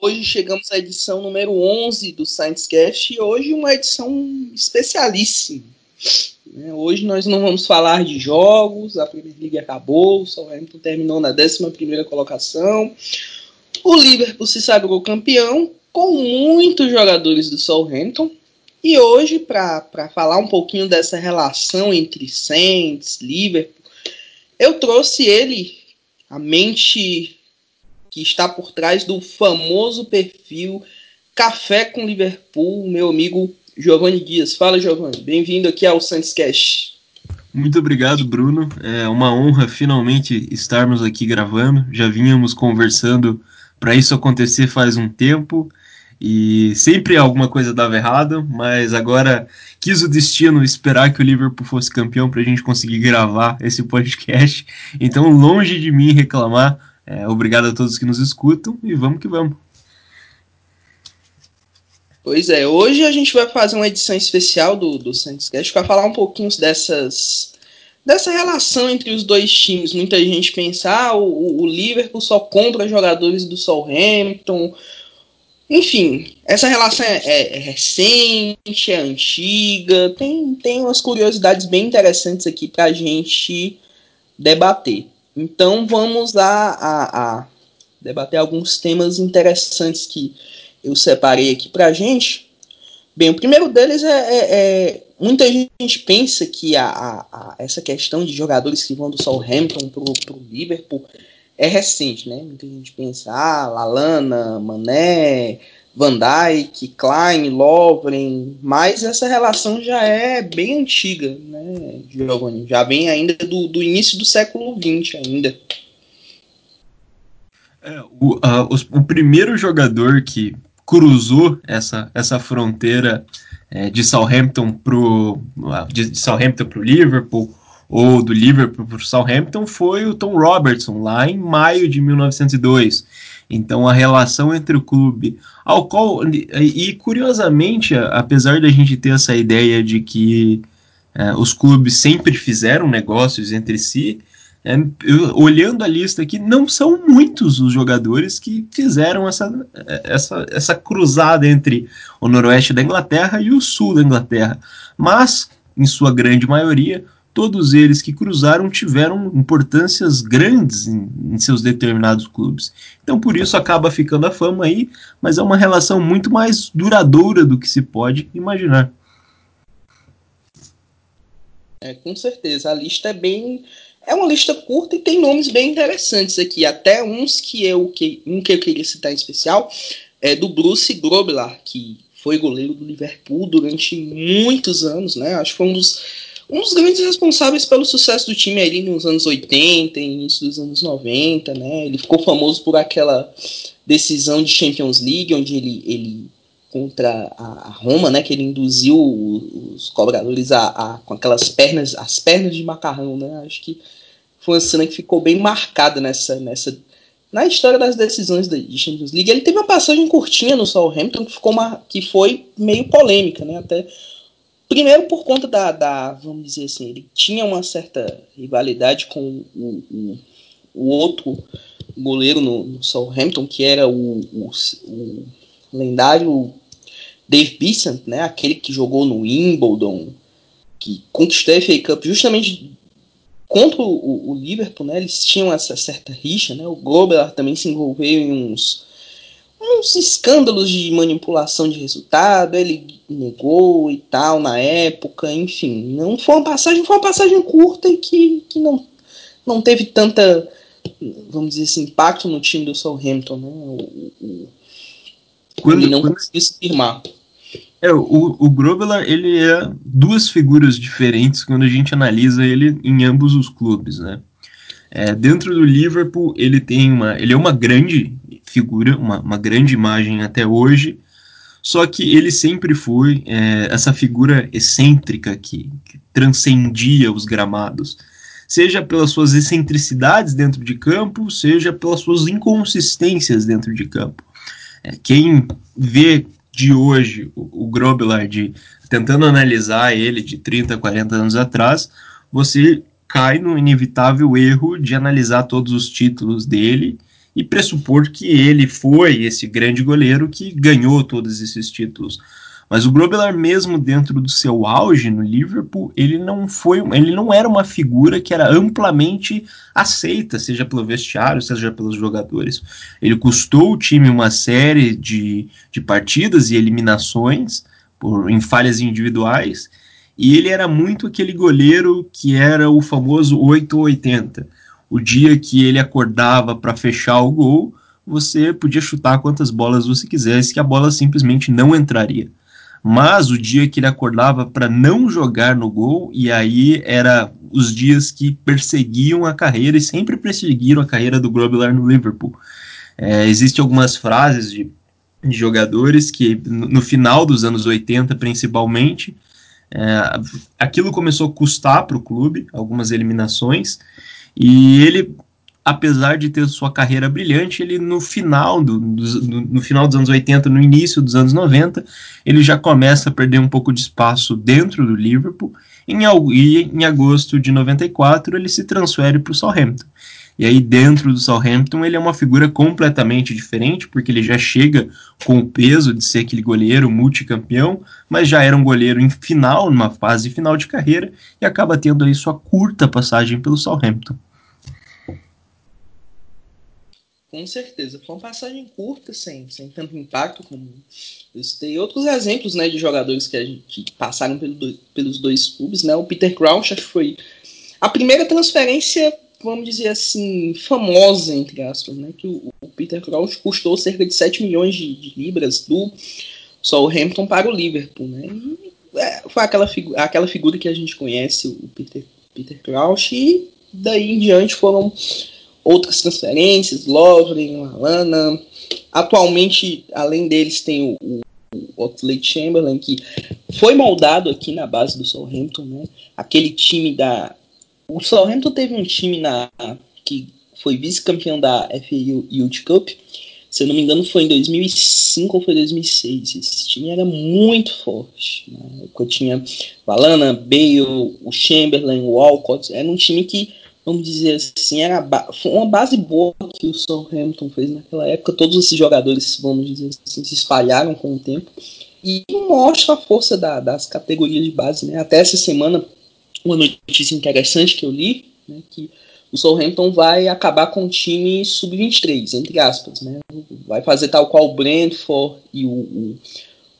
Hoje chegamos à edição número 11 do Science Cast e hoje uma edição especialíssima. Né? Hoje nós não vamos falar de jogos, a Premier League acabou, o Southampton terminou na 11ª colocação, o Liverpool se sagrou campeão com muitos jogadores do Southampton e hoje, para falar um pouquinho dessa relação entre Saints, Liverpool, eu trouxe ele, a mente que está por trás do famoso perfil Café com Liverpool, meu amigo Giovanni Dias. Fala, Giovanni. Bem-vindo aqui ao Santos Cash. Muito obrigado, Bruno. É uma honra finalmente estarmos aqui gravando. Já vínhamos conversando para isso acontecer faz um tempo e sempre alguma coisa dava errado, mas agora quis o destino esperar que o Liverpool fosse campeão para a gente conseguir gravar esse podcast. Então, longe de mim reclamar, é, obrigado a todos que nos escutam e vamos que vamos. Pois é, hoje a gente vai fazer uma edição especial do, do Santos Cast para falar um pouquinho dessas dessa relação entre os dois times. Muita gente pensa, ah, o, o Liverpool só compra jogadores do Southampton. Enfim, essa relação é, é, é, recente, é antiga, tem, tem umas curiosidades bem interessantes aqui para a gente debater. Então vamos a, a, a debater alguns temas interessantes que eu separei aqui para a gente. Bem, o primeiro deles é, é, é, muita gente pensa que a, a, a, essa questão de jogadores que vão do Southampton para o Liverpool é recente, né? Muita gente pensa, ah, Lalana, Mané, Van Dijk, Klein, Lovren, mas essa relação já é bem antiga, né, Giovanni? Já vem ainda do, do início do século XX ainda. É, o, os, o primeiro jogador que cruzou essa, essa fronteira é, de Southampton pro de, de Southampton para o Liverpool ou do Liverpool para o Southampton foi o Tom Robertson lá em maio de 1902 então a relação entre o clube ao qual e curiosamente, apesar da gente ter essa ideia de que é, os clubes sempre fizeram negócios entre si, é, eu, olhando a lista aqui, não são muitos os jogadores que fizeram essa, essa, essa cruzada entre o noroeste da Inglaterra e o sul da Inglaterra. Mas, em sua grande maioria, todos eles que cruzaram tiveram importâncias grandes em, em, seus determinados clubes. Então, por isso acaba ficando a fama aí, mas é uma relação muito mais duradoura do que se pode imaginar. É, com certeza. A lista é bem. É uma lista curta e tem nomes bem interessantes aqui. Até uns que eu que um que eu queria citar em especial é do Bruce Grobbelaar, que foi goleiro do Liverpool durante muitos anos, né? Acho que foi um dos um dos grandes responsáveis pelo sucesso do time ali nos anos 80 e início dos anos 90, né? Ele ficou famoso por aquela decisão de Champions League, onde ele, ele contra a Roma, né, que ele induziu os cobradores a, a, com aquelas pernas, as pernas de macarrão, né? Acho que foi uma cena que ficou bem marcada nessa, nessa na história das decisões de Champions League. Ele teve uma passagem curtinha no Southampton que ficou uma, que foi meio polêmica, né? Até Primeiro por conta da, da, vamos dizer assim, ele tinha uma certa rivalidade com o, o, o outro goleiro no, no, Southampton, que era o, o, o lendário Dave Bissant, né, aquele que jogou no Wimbledon, que conquistou a FA Cup justamente contra o, o, Liverpool, né, eles tinham essa certa rixa, né, o Global também se envolveu em uns uns escândalos de manipulação de resultado, ele negou e tal na época, enfim. Não foi uma passagem, foi uma passagem curta e que, que não, não teve tanta, vamos dizer assim, impacto no time do Southampton, né? O, o, quando, ele não quando... conseguiu se firmar. É, o, o Grovelar, ele é duas figuras diferentes quando a gente analisa ele em ambos os clubes, né? É, dentro do Liverpool, ele tem uma, ele é uma grande figura, uma, uma grande imagem até hoje, só que ele sempre foi é, essa figura excêntrica que, que, transcendia os gramados, seja pelas suas excentricidades dentro de campo, seja pelas suas inconsistências dentro de campo. É, quem vê de hoje o, o Grobelard tentando analisar ele de 30, 40 anos atrás, você cai no inevitável erro de analisar todos os títulos dele e pressupor que ele foi esse grande goleiro que ganhou todos esses títulos. Mas o Grobbelaar, mesmo dentro do seu auge no Liverpool, ele não foi, ele não era uma figura que era amplamente aceita, seja pelo vestiário, seja pelos jogadores. Ele custou o time uma série de, de partidas e eliminações por, em falhas individuais, e ele era muito aquele goleiro que era o famoso 880. O dia que ele acordava para fechar o gol, você podia chutar quantas bolas você quisesse, que a bola simplesmente não entraria mas o dia que ele acordava para não jogar no gol, e aí era os dias que perseguiam a carreira e sempre perseguiram a carreira do Grobbelaar no Liverpool. É, Existem algumas frases de, de jogadores que, no, no, final dos anos 80, principalmente, é, aquilo começou a custar para o clube, algumas eliminações, e ele apesar de ter sua carreira brilhante, ele no final, do, do, no final dos anos 80, no início dos anos 90, ele já começa a perder um pouco de espaço dentro do Liverpool, em, e em agosto de 94 ele se transfere para o Southampton. E aí dentro do Southampton ele é uma figura completamente diferente, porque ele já chega com o peso de ser aquele goleiro multicampeão, mas já era um goleiro em final, numa fase final de carreira, e acaba tendo aí sua curta passagem pelo Southampton. Com certeza. Foi uma passagem curta, sem, sem tanto impacto como tem outros exemplos né, de jogadores que, a gente, passaram pelo do, pelos dois clubes. Né? O Peter Crouch acho que foi a primeira transferência, vamos dizer assim, famosa, entre aspas, né? Que o, o Peter Crouch custou cerca de 7 milhões de, de libras do Southampton para o Liverpool. Né? E, é, foi aquela, figu aquela figura que a gente conhece, o Peter, Peter Crouch, e daí em diante foram outras transferências, Lovren, Alana. Atualmente, além deles, tem o, o Oxley Chamberlain, que foi moldado aqui na base do Southampton, né? Aquele time da... O Southampton teve um time na que foi vice-campeão da FA Youth Cup, se eu não me engano foi em 2005 ou foi 2006. Esse time era muito forte. Na época tinha Valana, Bale, o Chamberlain, o Walcott. Era um time que vamos dizer assim, era uma base boa que o Southampton fez naquela época. Todos esses jogadores, vamos dizer assim, se espalharam com o tempo. E mostra a força da, das categorias de base. Né? Até essa semana, uma notícia interessante que eu li, né, que o Southampton vai acabar com o time sub-23, entre aspas. Né? Vai fazer tal qual o Brentford e o, o,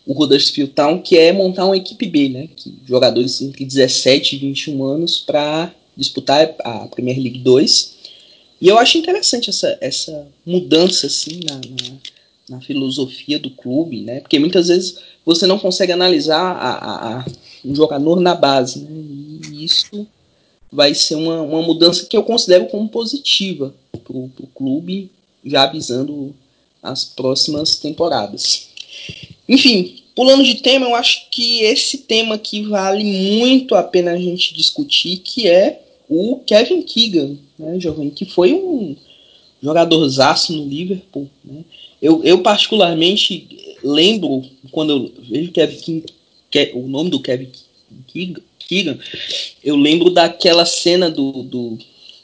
o Huddersfield Town, que é montar uma equipe B, né? que jogadores entre 17 e 21 anos para disputar a Premier League 2. E eu acho interessante essa, essa mudança assim na, na, na filosofia do clube, né? Porque muitas vezes você não consegue analisar a, a, a um jogador na base, né? Isso vai ser uma, uma mudança que eu considero como positiva para o clube, já avisando as próximas temporadas. Enfim, pulando de tema, eu acho que esse tema aqui vale muito a pena a gente discutir, que é o Kevin Keegan, né, jovem, que foi um jogadorzaço no Liverpool. Né? Eu, eu particularmente lembro, quando eu vejo Kevin o nome do Kevin Keegan, eu lembro daquela cena do, do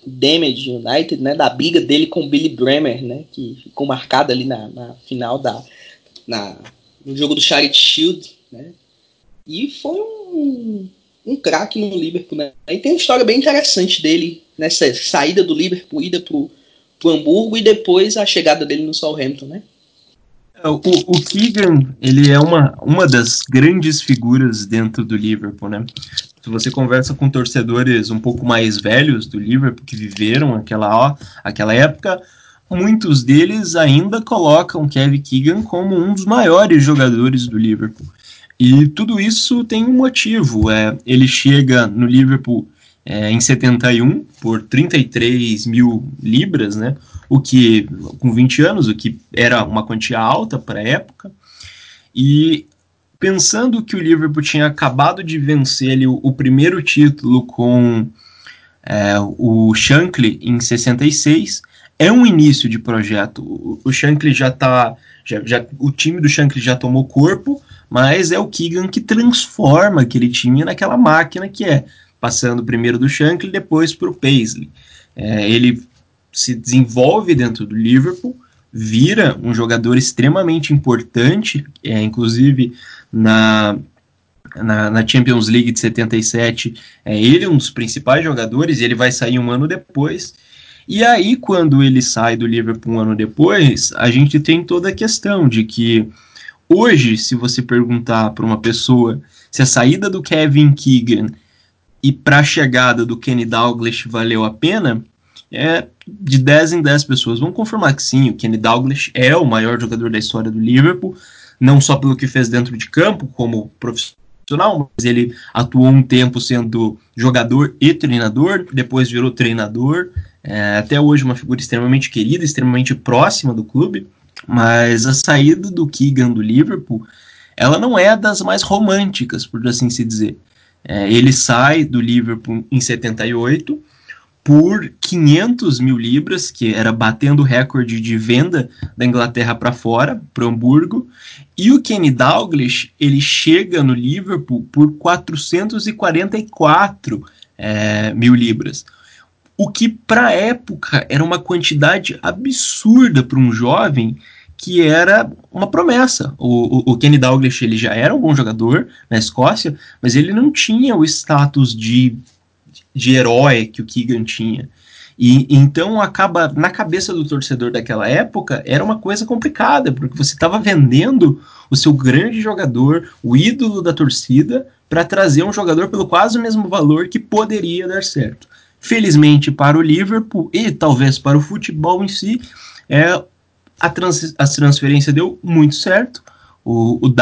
Damage United, né, da briga dele com o Billy Bremer, né, que ficou marcada ali na, na final da na, no jogo do Charity Shield, né, e foi um, um craque no Liverpool, né? E tem uma história bem interessante dele, nessa saída do Liverpool, ida pro, pro Hamburgo e depois a chegada dele no Southampton, né? É, o, o Keegan, ele é uma, uma das grandes figuras dentro do Liverpool, né? Se você conversa com torcedores um pouco mais velhos do Liverpool, que viveram aquela, ó, aquela época, muitos deles ainda colocam Kevin Keegan como um dos maiores jogadores do Liverpool. E tudo isso tem um motivo. É, ele chega no Liverpool é, em 71 por 33 mil libras, né? O que, com 20 anos, o que era uma quantia alta para a época. E pensando que o Liverpool tinha acabado de vencer ali, o, o primeiro título com é, o Shankly em 66, é um início de projeto. O, o Shankly já está. Já, já, o time do Shankly já tomou corpo, mas é o Keegan que transforma aquele time naquela máquina que é, passando primeiro do Shankly, depois para o Paisley. É, ele se desenvolve dentro do Liverpool, vira um jogador extremamente importante, é, inclusive na, na, na, Champions League de 77, é ele um dos principais jogadores, e ele vai sair um ano depois. E aí, quando ele sai do Liverpool um ano depois, a gente tem toda a questão de que hoje, se você perguntar para uma pessoa se a saída do Kevin Keegan e para a chegada do Kenny Dalglish valeu a pena, é, de 10 em 10 pessoas. Vão confirmar que sim, o Kenny Dalglish é o maior jogador da história do Liverpool, não só pelo que fez dentro de campo, como profissional, mas ele atuou um tempo sendo jogador e treinador, depois virou treinador, é, até hoje uma figura extremamente querida, extremamente próxima do clube, mas a saída do Keegan do Liverpool, ela não é das mais românticas, por assim se dizer. É, ele sai do Liverpool em 78, por 500 mil libras, que era batendo o recorde de venda da Inglaterra para fora, para Hamburgo, e o Kenny Dalglish ele chega no Liverpool por 444 é, mil libras, o que para a época era uma quantidade absurda para um jovem que era uma promessa. O, o, o, Kenny Dalglish ele já era um bom jogador na Escócia, mas ele não tinha o status de de herói que o Keegan tinha. E então acaba na cabeça do torcedor daquela época era uma coisa complicada, porque você estava vendendo o seu grande jogador, o ídolo da torcida, para trazer um jogador pelo quase o mesmo valor que poderia dar certo. Felizmente para o Liverpool e talvez para o futebol em si, é, a, trans, a transferência deu muito certo. O, o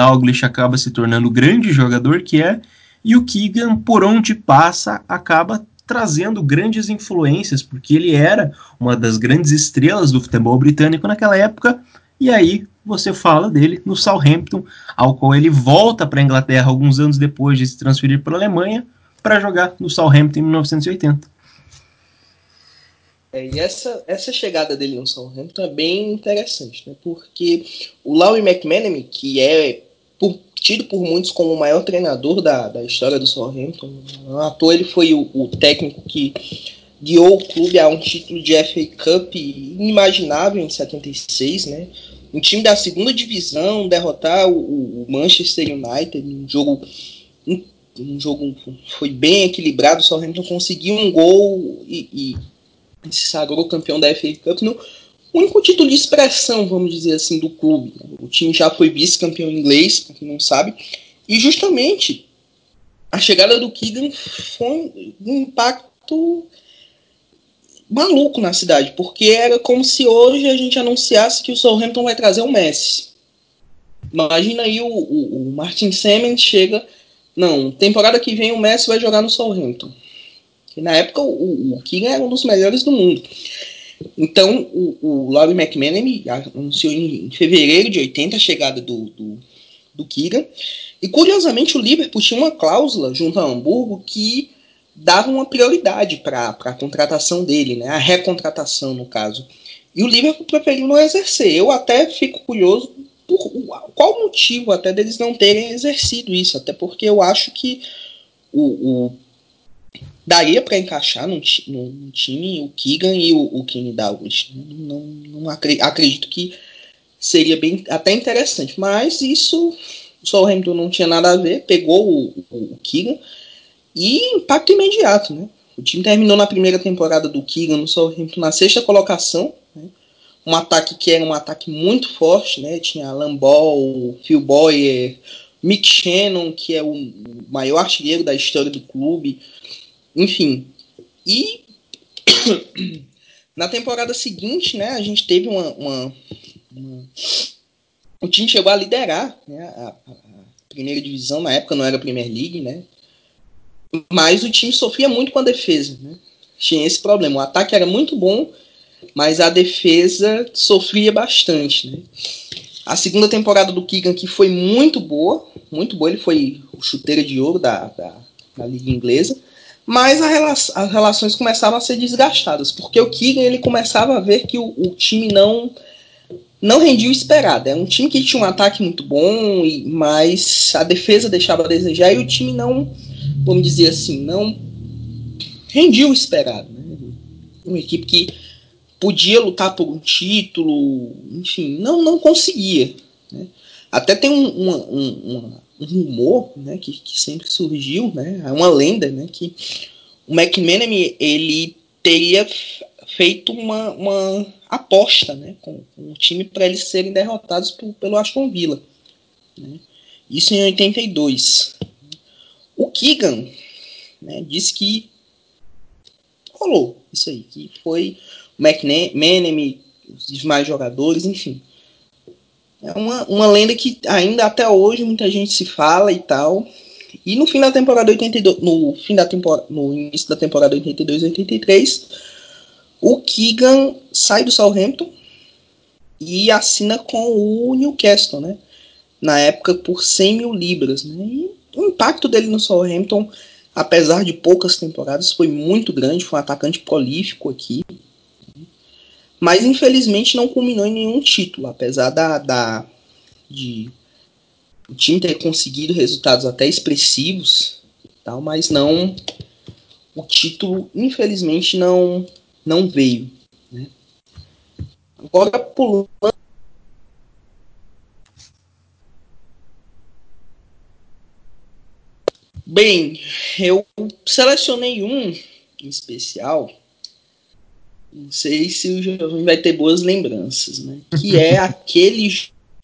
acaba se tornando o grande jogador que é, e o Keegan, por onde passa, acaba trazendo grandes influências, porque ele era uma das grandes estrelas do futebol britânico naquela época. E aí você fala dele no Southampton, ao qual ele volta para a Inglaterra alguns anos depois de se transferir para a Alemanha para jogar no Southampton em 1980. É, e essa, essa chegada dele no Southampton é bem interessante, né? porque o Laurie McManamy, que é tido por muitos como o maior treinador da, da história do Southampton. À toa ele foi o, o técnico que guiou o clube a um título de FA Cup inimaginável em 76, né? Um time da segunda divisão derrotar o, o Manchester United um jogo um, jogo foi bem equilibrado, o Southampton conseguiu um gol e, e se sagrou campeão da FA Cup no o único título de expressão, vamos dizer assim, do clube. O time já foi vice-campeão inglês, para quem não sabe, e justamente a chegada do Keegan foi um impacto maluco na cidade, porque era como se hoje a gente anunciasse que o Southampton vai trazer o Messi. Imagina aí o, o, o Martin Semen chega, não, temporada que vem o Messi vai jogar no Southampton. E na época o, o Keegan era um dos melhores do mundo. Então, o, o Laurie McManamy anunciou em, em, fevereiro de 80 a chegada do, do, do. E, curiosamente, o Liverpool tinha uma cláusula junto a Hamburgo que dava uma prioridade para a contratação dele, né? a recontratação, no caso. E o Liverpool preferiu não exercer. Eu até fico curioso por qual motivo até deles não terem exercido isso, até porque eu acho que o, o daria para encaixar no, no, no, time o Keegan e o, o Kenny Dalglish. Não, não acredito, acredito que seria bem até interessante, mas isso o Southampton não tinha nada a ver, pegou o, o Keegan e impacto imediato, né? O time terminou na primeira temporada do Keegan no Southampton na sexta colocação, né? um ataque que era um ataque muito forte, né? Tinha Alan Ball, Phil Boyer, Mick Shannon, que é o maior artilheiro da história do clube, enfim. E na temporada seguinte, né, a gente teve uma, uma, uma o time chegou a liderar né, a, a, primeira divisão, na época não era a Premier League, né? Mas o time sofria muito com a defesa, né? Tinha esse problema. O ataque era muito bom, mas a defesa sofria bastante, né? A segunda temporada do Keegan que foi muito boa, muito boa, ele foi o chuteiro de ouro da, da, da liga inglesa mas rela as relações começavam a ser desgastadas, porque o Keegan ele começava a ver que o, o time não não rendia o esperado. É um time que tinha um ataque muito bom, e, mas a defesa deixava a desejar e o time não, vamos dizer assim, não rendia o esperado. Né? Uma equipe que podia lutar por um título, enfim, não, não conseguia. Né? Até tem um, uma, um, um rumor né, que, que, sempre surgiu, né, é uma lenda, né, que o McManamy ele teria feito uma, uma aposta né, com, com o time para eles serem derrotados por, pelo Aston Villa. Né? Isso em 82. O Keegan né, disse que rolou isso aí, que foi o McManamy, os demais jogadores, enfim. É uma, uma lenda que ainda até hoje muita gente se fala e tal. E no fim da temporada 82, no fim da temporada, no início da temporada 82 83, o Keegan sai do Southampton e assina com o Newcastle, né? Na época por 100 mil libras, né? E o impacto dele no Southampton, apesar de poucas temporadas, foi muito grande. Foi um atacante prolífico aqui, mas infelizmente não culminou em nenhum título, apesar da, da de o time ter conseguido resultados até expressivos, tal, mas não o título infelizmente não não veio. Né? Agora pulando Bem, eu selecionei um em especial não sei se o jovem vai ter boas lembranças, né? Que é aquele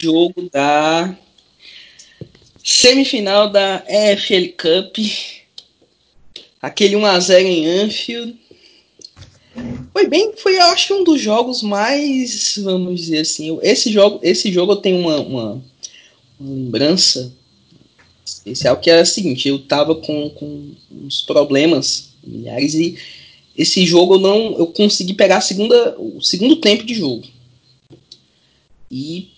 jogo da semifinal da EFL Cup, aquele 1 a 0 em Anfield. Foi bem, foi eu acho um dos jogos mais, vamos dizer assim, esse jogo, esse jogo eu tenho uma, uma, uma lembrança especial que era o seguinte, eu tava com, com uns problemas familiares e esse jogo eu não eu consegui pegar segunda, o segundo tempo de jogo. E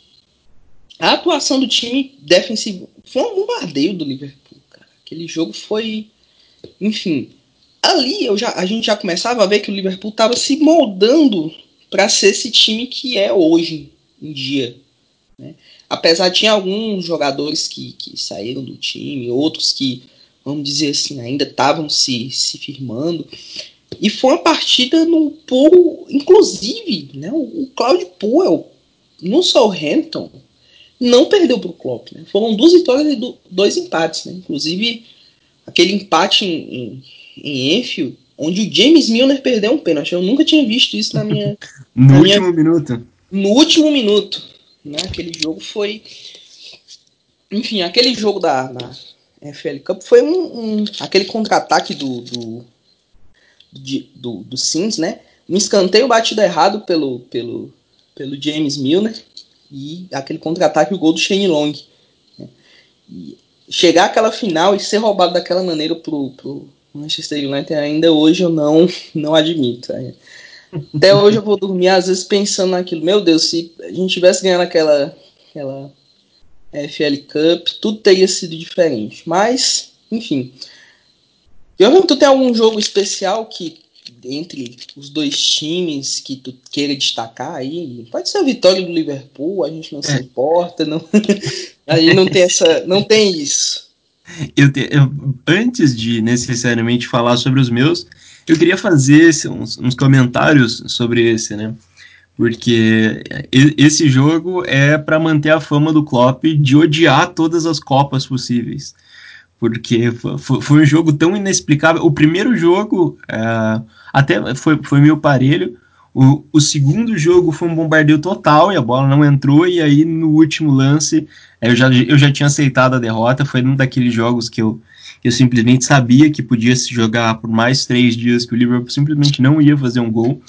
a atuação do time defensivo foi um bombardeio do Liverpool, cara. Aquele jogo foi, enfim, ali eu já, a gente já começava a ver que o Liverpool estava se moldando para ser esse time que é hoje em dia. Né? Apesar de tinha alguns jogadores que, que saíram do time, outros que, vamos dizer assim, ainda estavam se, se firmando. E foi uma partida no Pool, inclusive, né, o Claudio Puel no Southampton não perdeu para o Klopp. Né? Foram duas vitórias e dois empates. Né? Inclusive, aquele empate em, em, em Enfield, onde o James Milner perdeu um pênalti. Eu nunca tinha visto isso na minha. no na último minha, minuto. No último minuto. Né? Aquele jogo foi. Enfim, aquele jogo da, da FL Cup foi um, um aquele contra-ataque do, do de, do, do Sims, né? Um escanteio batido errado pelo, pelo, pelo James Milner e aquele contra-ataque o gol do Shane Long. Né? chegar àquela final e ser roubado daquela maneira pro, pro Manchester United ainda hoje eu não, não admito. Né? Até hoje eu vou dormir às vezes pensando naquilo. Meu Deus, se a gente tivesse ganhando aquela, aquela FL Cup, tudo teria sido diferente. Mas, enfim. Eu tu tem algum jogo especial que entre os dois times que tu queira destacar aí? Pode ser a vitória do Liverpool, a gente não se é. importa, não, a gente não tem essa, não tem isso. Eu, te, eu, antes de necessariamente falar sobre os meus, eu queria fazer esse, uns, uns comentários sobre esse, né? Porque esse jogo é para manter a fama do Klopp de odiar todas as copas possíveis porque foi, um jogo tão inexplicável. O primeiro jogo é, até foi, foi meio parelho. O, o segundo jogo foi um bombardeio total e a bola não entrou. E aí no último lance eu já, eu já tinha aceitado a derrota. Foi um daqueles jogos que eu, eu simplesmente sabia que podia se jogar por mais três dias, que o Liverpool simplesmente não ia fazer um gol.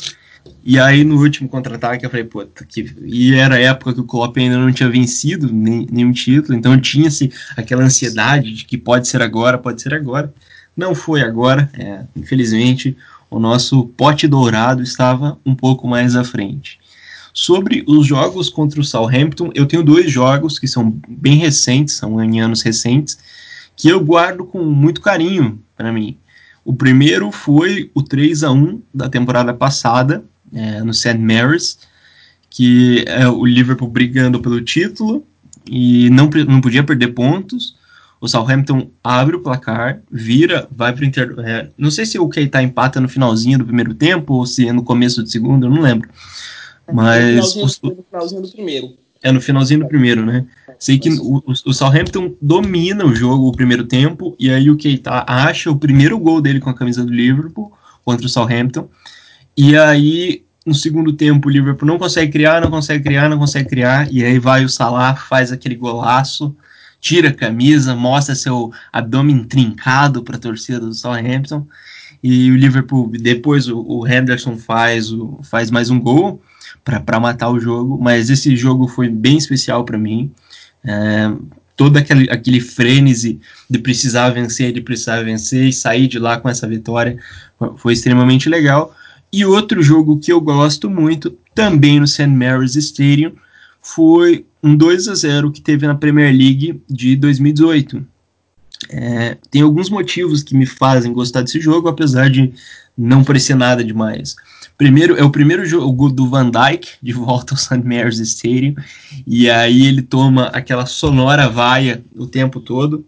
E aí no último contra-ataque eu falei, pô, que... e era a época que o Klopp ainda não tinha vencido nenhum título, então tinha-se aquela ansiedade de que pode ser agora, pode ser agora. Não foi agora, é, infelizmente o nosso pote dourado estava um pouco mais à frente. Sobre os jogos contra o Southampton, eu tenho dois jogos que são bem recentes, são em anos recentes, que eu guardo com muito carinho para mim. O primeiro foi o 3 a 1 da temporada passada, é, no St. Mary's, que é o Liverpool brigando pelo título e não, não podia perder pontos. o Southampton abre o placar, vira, vai para o inter... É, não sei se o Keita empata no finalzinho do primeiro tempo ou se é no começo do segundo, eu não lembro. Mas. No finalzinho, no finalzinho do primeiro. É no finalzinho do primeiro, né? Sei que o, o, Southampton domina o jogo o primeiro tempo, e aí o Keita acha o primeiro gol dele com a camisa do Liverpool contra o Southampton. E aí, no segundo tempo, o Liverpool não consegue criar, não consegue criar, não consegue criar, e aí vai o Salah, faz aquele golaço, tira a camisa, mostra seu abdômen trincado para a torcida do Southampton. E o Liverpool, depois o, o Henderson faz, o, faz mais um gol para matar o jogo, mas esse jogo foi bem especial para mim. É, todo aquele, aquele frenesi de precisar vencer, de precisar vencer e sair de lá com essa vitória foi extremamente legal. E outro jogo que eu gosto muito, também no St. Mary's Stadium, foi um 2 a 0 que teve na Premier League de 2018. É, tem alguns motivos que me fazem gostar desse jogo, apesar de não parecer nada demais. Primeiro, é o primeiro jogo do Van Dijk de volta ao St. Mary's Stadium, e aí ele toma aquela sonora vaia o tempo todo.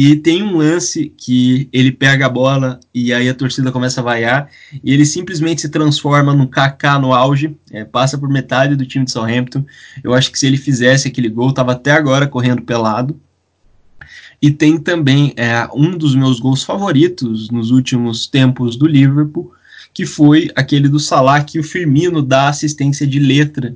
E tem um lance que ele pega a bola e aí a torcida começa a vaiar e ele simplesmente se transforma num KK no auge, é, passa por metade do time de Southampton. Eu acho que se ele fizesse aquele gol, estava até agora correndo pelado. E tem também é, um dos meus gols favoritos nos últimos tempos do Liverpool, que foi aquele do Salah que o Firmino dá assistência de letra,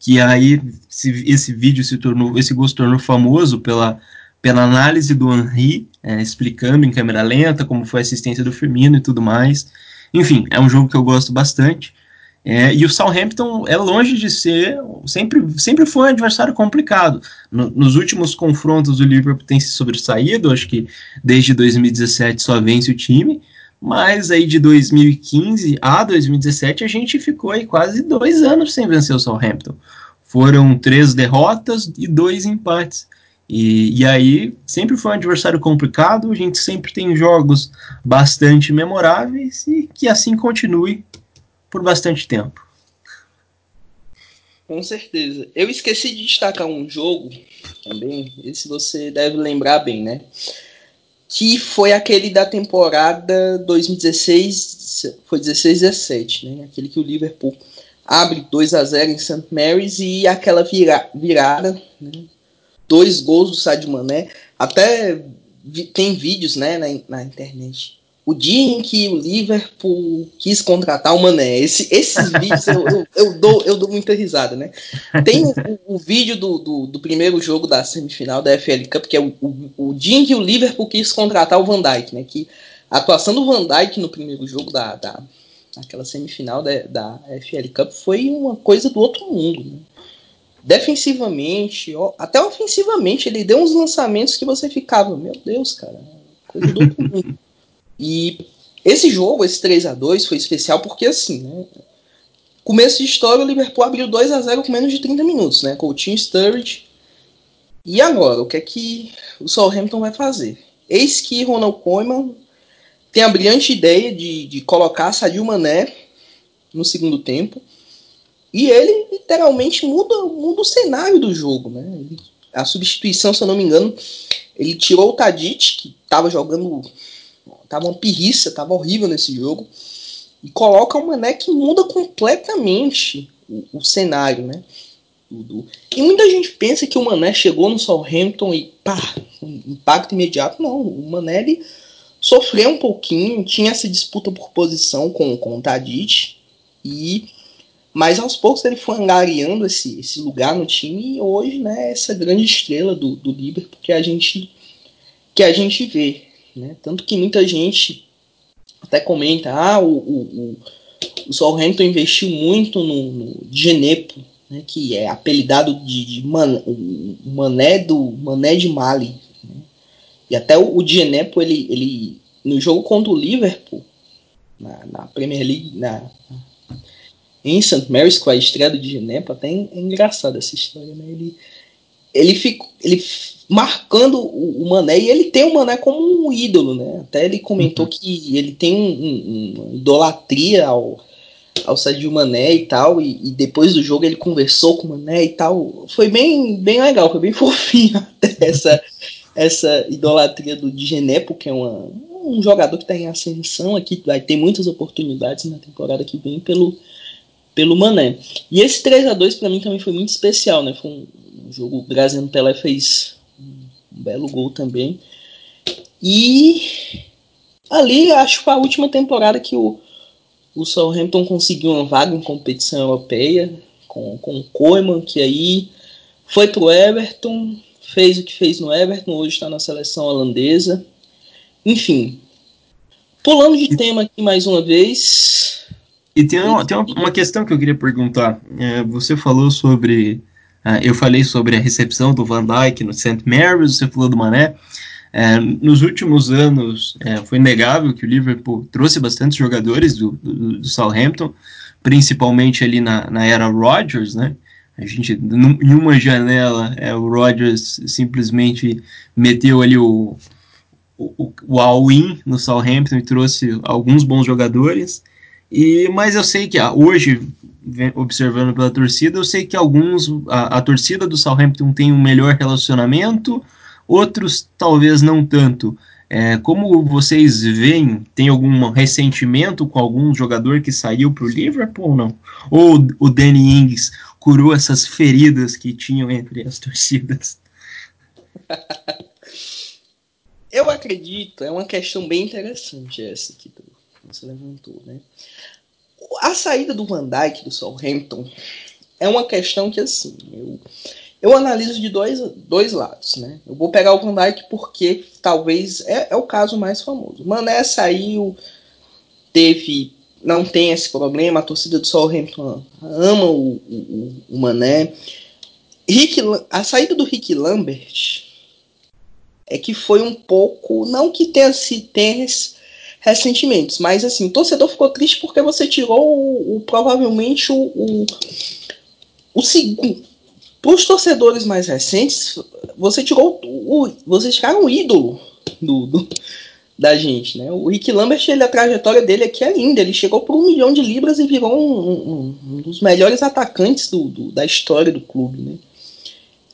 que aí esse, esse vídeo se tornou, esse gol se tornou famoso pela, pela análise do Henry, é, explicando em câmera lenta como foi a assistência do Firmino e tudo mais. Enfim, é um jogo que eu gosto bastante. É, e o Southampton é longe de ser, sempre, sempre foi um adversário complicado. No, nos últimos confrontos, o Liverpool tem se sobressaído, acho que desde 2017 só vence o time, mas aí de 2015 a 2017 a gente ficou aí quase dois anos sem vencer o Southampton. Foram três derrotas e dois empates. E, e aí sempre foi um adversário complicado, a gente sempre tem jogos bastante memoráveis e que assim continue por bastante tempo. Com certeza. Eu esqueci de destacar um jogo também, esse você deve lembrar bem, né? que foi aquele da temporada 2016, foi 16 17, né? Aquele que o Liverpool abre 2 a 0 em St. Mary's e aquela vira, virada, né? Dois gols do Sadio Mané, até vi, tem vídeos, né, na, na internet o dia em que o Liverpool quis contratar o Mané. Esse, esses vídeos eu, eu, eu, dou, eu dou muita risada, né? Tem o, o, vídeo do, do, do, primeiro jogo da semifinal da FL Cup, que é o, o, o, dia em que o Liverpool quis contratar o Van Dijk, né? Que a atuação do Van Dijk no primeiro jogo da, da aquela semifinal da, da FL Cup foi uma coisa do outro mundo, né? Defensivamente, ó, até ofensivamente, ele deu uns lançamentos que você ficava, meu Deus, cara, coisa do outro mundo. E esse jogo, esse 3 a 2 foi especial porque assim, né? Começo de história, o Liverpool abriu 2 a 0 com menos de 30 minutos, né? Com o Team Sturridge. E agora, o que é que o Southampton vai fazer? Eis que Ronald Koeman tem a brilhante ideia de, de colocar Sadio Mané no segundo tempo. E ele literalmente muda, muda o cenário do jogo, né? A substituição, se eu não me engano, ele tirou o Tadic, que estava jogando Tava uma pirriça, tava horrível nesse jogo. E coloca o Mané que muda completamente o, o cenário, né? Tudo. E muita gente pensa que o Mané chegou no Southampton e pá, um impacto imediato. Não, o Mané ele sofreu um pouquinho, tinha essa disputa por posição com, com o Tadic. E mas aos poucos ele foi angariando esse, esse lugar no time e hoje, né, essa grande estrela do, do Liverpool que a gente que a gente vê. Né? Tanto que muita gente até comenta, ah, o, o, o Southampton investiu muito no, no Genepo, né, que é apelidado de, de man, o Mané do Mané de Mali. Né? E até o, o Genepo, ele, ele no jogo contra o Liverpool, na, na Premier League, na, em St. Mary's, com a estreia do Genepo, até é engraçado essa história, né? Ele, ele, ficou, ele marcando o, o, Mané, e ele tem o Mané como um ídolo, né? Até ele comentou uhum. que ele tem um, um, uma idolatria ao, ao Sadio Mané e tal, e, e, depois do jogo ele conversou com o Mané e tal. Foi bem, bem legal, foi bem fofinho até essa, essa idolatria do Digenepo, que é uma, um jogador que está em ascensão aqui, vai ter muitas oportunidades na temporada que vem pelo, pelo Mané. E esse 3 a 2 para mim também foi muito especial, né? Foi um, um jogo, o Graziano Pelé fez um belo gol também. E ali acho que foi a última temporada que o, o Southampton conseguiu uma vaga em competição europeia com, com o Koeman, que aí foi pro Everton, fez o que fez no Everton, hoje está na seleção holandesa. Enfim, pulando de tema aqui mais uma vez. E tem uma, tem uma questão que eu queria perguntar. É, você falou sobre. Uh, eu falei sobre a recepção do Van Dijk no St. Mary's, você falou do Mané. É, nos últimos anos, é, foi inegável que o Liverpool trouxe bastantes jogadores do, do, do Southampton, principalmente ali na, na era Rodgers, né? A gente, em uma janela, é, o Rodgers simplesmente meteu ali o, o, o all-in no Southampton e trouxe alguns bons jogadores. E, mas eu sei que ah, hoje, observando pela torcida, eu sei que alguns, a, a torcida do Southampton tem um melhor relacionamento, outros talvez não tanto. É, como vocês veem, tem algum ressentimento com algum jogador que saiu para o Liverpool ou não? Ou o Danny Ings curou essas feridas que tinham entre as torcidas? Eu acredito, é uma questão bem interessante essa você levantou, né? A saída do Van Dijk do Southampton é uma questão que assim, eu eu analiso de dois, dois lados, né? Eu vou pegar o Van Dijk porque talvez é, é o caso mais famoso. Mané saiu, teve, não tem esse problema, a torcida do Southampton ama o, o, o Mané. Rick, a saída do Rick Lambert é que foi um pouco, não que tenha se tenha ressentimentos, mas assim, o torcedor ficou triste porque você tirou o, o provavelmente o, o, o segundo para os torcedores mais recentes, você tirou o, vocês tiraram o ídolo do, do, da gente, né? O Rick Lambert, ele, a trajetória dele aqui é linda. Ele chegou por um milhão de libras e virou um, um, um dos melhores atacantes do, do, da história do clube, né?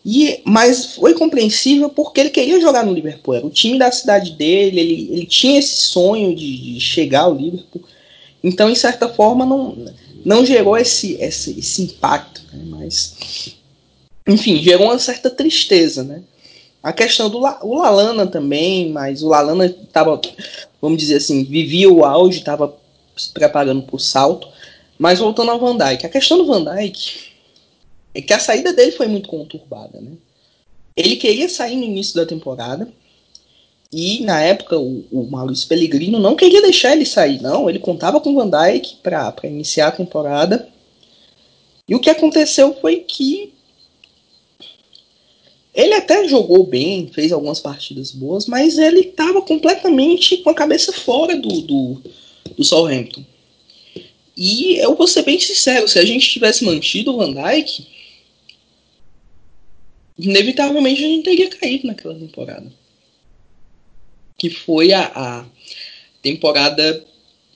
E, mas foi compreensível porque ele queria jogar no Liverpool. Era o time da cidade dele, ele, ele tinha esse sonho de, de chegar ao Liverpool. Então, em certa forma, não, não gerou esse, esse, esse impacto. Né? Mas enfim, gerou uma certa tristeza, né? A questão do La, o Lalana também, mas o Lalana estava, vamos dizer assim, vivia o auge, estava se preparando para o salto. Mas voltando ao Van Dijk, a questão do Van Dijk é que a saída dele foi muito conturbada, né? Ele queria sair no início da temporada e na época o, o Maurício Pellegrino não queria deixar ele sair, não. Ele contava com o Van Dijk para iniciar a temporada. E o que aconteceu foi que ele até jogou bem, fez algumas partidas boas, mas ele estava completamente com a cabeça fora do, do, do Southampton. E eu vou ser bem sincero, se a gente tivesse mantido o Van Dijk, inevitavelmente a gente teria caído naquela temporada. Que foi a, a temporada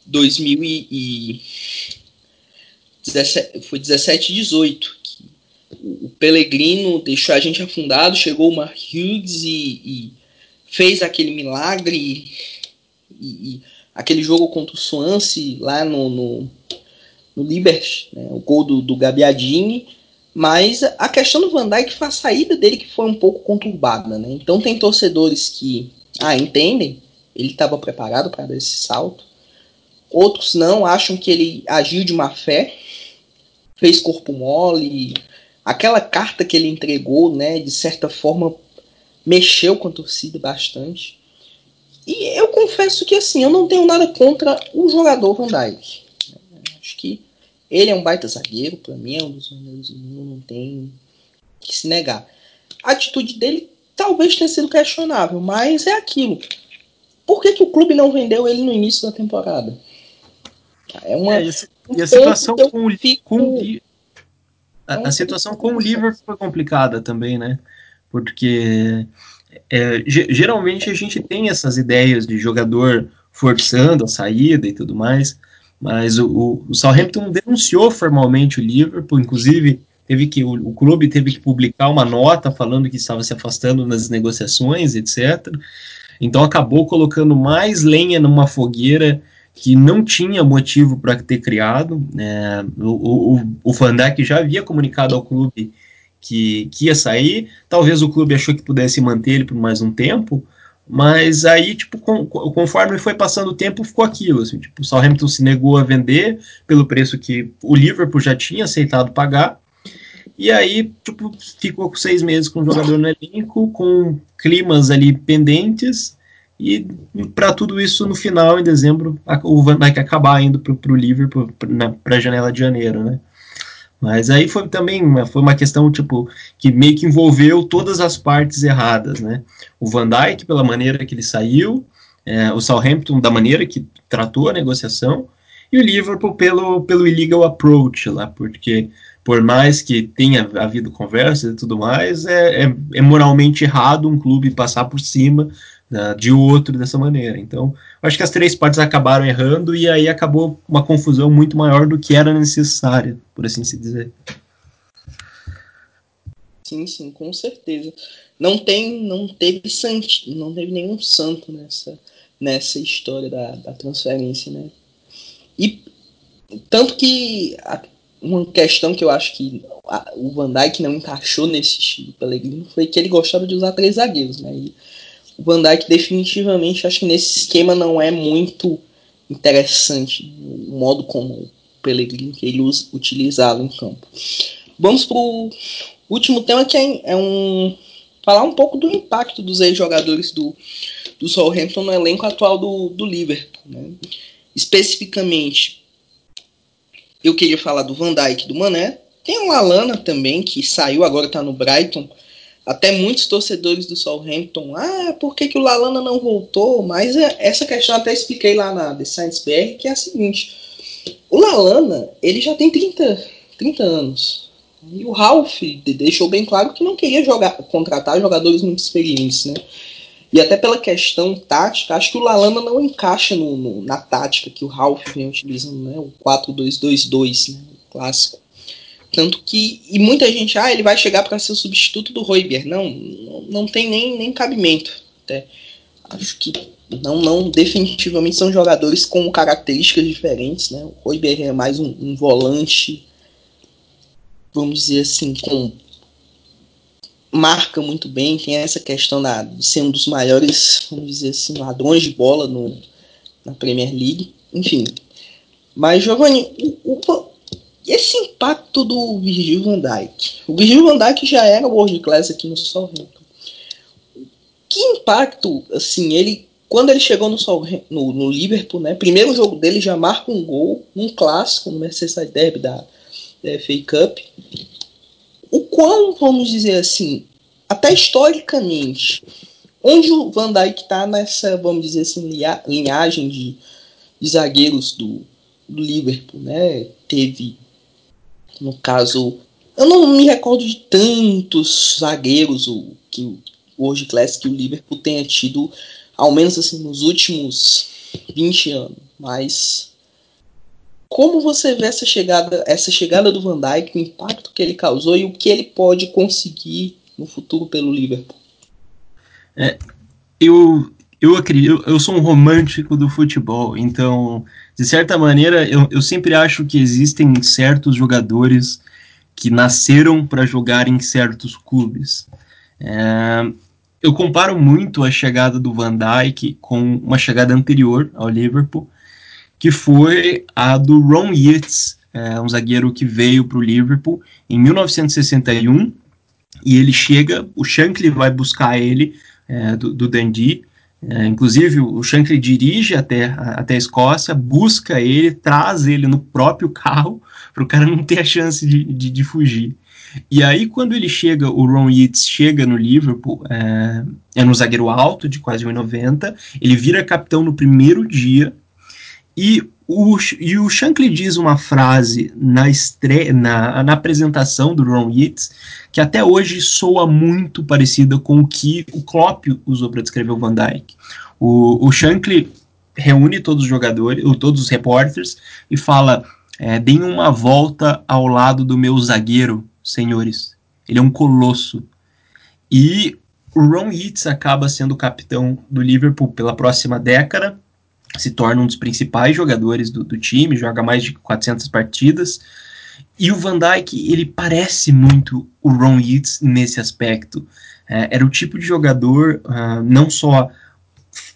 2017, foi 17 18, o Pellegrino deixou a gente afundado, chegou o Mark Hughes e, e fez aquele milagre e, e, aquele jogo contra o Swansea lá no, no, no Liberty, né, o gol do, do Gabiadini, mas a questão do Van Dijk foi a saída dele que foi um pouco conturbada, né? Então tem torcedores que ah, entendem, ele estava preparado para dar esse salto. Outros não, acham que ele agiu de má fé, fez corpo mole, aquela carta que ele entregou, né, de certa forma mexeu com a torcida bastante. E eu confesso que assim, eu não tenho nada contra o jogador Van Dijk. Ele é um baita zagueiro, para mim é um dos melhores do mundo, não tem que se negar. A atitude dele talvez tenha sido questionável, mas é aquilo. Por que, que o clube não vendeu ele no início da temporada? É uma. É, e a situação com, o, fico... com, a, a situação com o Liverpool foi complicada também, né? Porque é, geralmente a gente tem essas ideias de jogador forçando a saída e tudo mais, mas o, o, Southampton denunciou formalmente o Liverpool, inclusive teve que o, o, clube teve que publicar uma nota falando que estava se afastando nas negociações, etc. Então acabou colocando mais lenha numa fogueira que não tinha motivo para ter criado. É, o, o, o Van Dijk já havia comunicado ao clube que, que ia sair. Talvez o clube achou que pudesse manter ele por mais um tempo, mas aí, tipo, com, conforme foi passando o tempo, ficou aquilo. Assim, tipo, o Southampton se negou a vender pelo preço que o Liverpool já tinha aceitado pagar. E aí, tipo, ficou com seis meses com o jogador no elenco, com climas ali pendentes. E para tudo isso, no final, em dezembro, o Van Dijk acabar indo para o Liverpool para a janela de janeiro, né? Mas aí foi também uma, foi uma questão tipo que meio que envolveu todas as partes erradas, né? O Van Dijk pela maneira que ele saiu, é, o Southampton da maneira que tratou a negociação e o Liverpool pelo pelo illegal approach lá, porque por mais que tenha havido conversas e tudo mais, é, é, é moralmente errado um clube passar por cima né, de outro dessa maneira. Então, acho que as três partes acabaram errando e aí acabou uma confusão muito maior do que era necessária, por assim se dizer. Sim, sim, com certeza. Não tem, não teve santo, não teve nenhum santo nessa nessa história da, da transferência, né? E tanto que a, uma questão que eu acho que a, o Van Dijk não encaixou nesse estilo Pellegrino foi que ele gostava de usar três zagueiros, né? E o Van Dijk definitivamente acho que nesse esquema não é muito interessante o modo como o Pellegrini ele usa, utilizá-lo em campo. Vamos para o último tema que é, é, um falar um pouco do impacto dos ex-jogadores do, do Southampton no elenco atual do, do Liverpool. Né? Especificamente, eu queria falar do Van Dijk do Mané. Tem o Alana também, que saiu, agora está no Brighton até muitos torcedores do Southampton, ah, por que, que o Lalana não voltou? Mas é, essa questão até expliquei lá na The Science BR, que é a seguinte, o Lalana, ele já tem 30, 30 anos, e o Ralph deixou bem claro que não queria jogar, contratar jogadores muito experientes, né? E até pela questão tática, acho que o Lalana não encaixa no, no, na tática que o Ralph vem utilizando, né? O 4-2-2-2, né? O clássico. Tanto que. E muita gente, ah, ele vai chegar para ser o substituto do Roiber. Não, não, não tem nem, nem cabimento. Até. Acho que não, não, definitivamente são jogadores com características diferentes, né? O Roiber é mais um, um volante, vamos dizer assim, com marca muito bem, tem essa questão da, de ser um dos maiores, vamos dizer assim, ladrões de bola no, na Premier League, enfim. Mas, Giovanni, o, o, esse impacto do Virgil van Dijk. O Virgil van Dijk já era world class aqui no Southampton. Que impacto, assim, ele quando ele chegou no, no, no, Liverpool, né, primeiro jogo dele já marca um gol, um clássico no Merseyside Derby da, da FA Cup. O qual, vamos dizer assim, até historicamente, onde o Van Dijk está nessa, vamos dizer assim, linhagem de, de zagueiros do, do Liverpool, né? Teve no caso, eu não me recordo de tantos zagueiros o, que o World Class que o Liverpool tenha tido, ao menos assim, nos últimos 20 anos. Mas como você vê essa chegada, essa chegada do Van Dijk, o impacto que ele causou e o que ele pode conseguir no futuro pelo Liverpool? É, eu eu acredito, eu sou um romântico do futebol, então de certa maneira, eu, eu sempre acho que existem certos jogadores que nasceram para jogar em certos clubes. É, eu comparo muito a chegada do Van Dijk com uma chegada anterior ao Liverpool, que foi a do Ron Yeats, é, um zagueiro que veio para o Liverpool em 1961, e ele chega, o Shankly vai buscar ele é, do, do Dundee, é, inclusive, o Shankly dirige até, até a Escócia, busca ele, traz ele no próprio carro, para o cara não ter a chance de, de, de, fugir. E aí, quando ele chega, o Ron Yeats chega no Liverpool, é, é no zagueiro alto, de quase 1,90, ele vira capitão no primeiro dia, e o, e o Shankly diz uma frase na, estre na, na apresentação do Ron Yeats que até hoje soa muito parecida com o que o Klopp usou para descrever o Van Dijk. O, o Shankly reúne todos os jogadores, todos os repórteres e fala: é, deem uma volta ao lado do meu zagueiro, senhores. Ele é um colosso. E o Ron Yeats acaba sendo capitão do Liverpool pela próxima década, se torna um dos principais jogadores do, do time, joga mais de 400 partidas. E o Van Dijk, ele parece muito o Ron Yeats nesse aspecto. É, era o tipo de jogador, uh, não só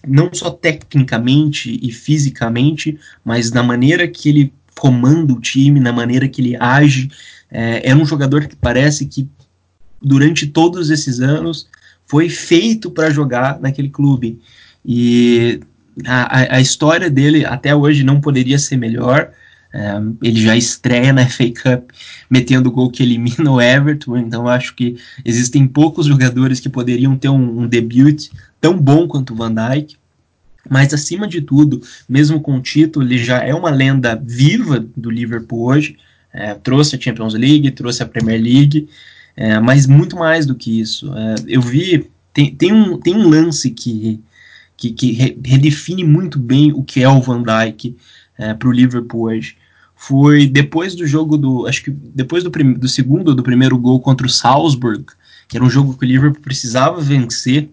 não só tecnicamente e fisicamente, mas na maneira que ele comanda o time, na maneira que ele age. É, é um jogador que parece que durante todos esses anos foi feito para jogar naquele clube. E a, a, história dele até hoje não poderia ser melhor. É, ele já estreia na FA Cup metendo o gol que elimina o Everton, então acho que existem poucos jogadores que poderiam ter um, um debut tão bom quanto o Van Dijk. Mas acima de tudo, mesmo com o título, ele já é uma lenda viva do Liverpool hoje. É, trouxe a Champions League, trouxe a Premier League, é, mas muito mais do que isso. É, eu vi, tem, tem, um, tem um lance que, que, que redefine muito bem o que é o Van Dijk é, para o Liverpool hoje. Foi depois do jogo do. Acho que depois do, prim, do segundo ou do primeiro gol contra o Salzburg, que era um jogo que o Liverpool precisava vencer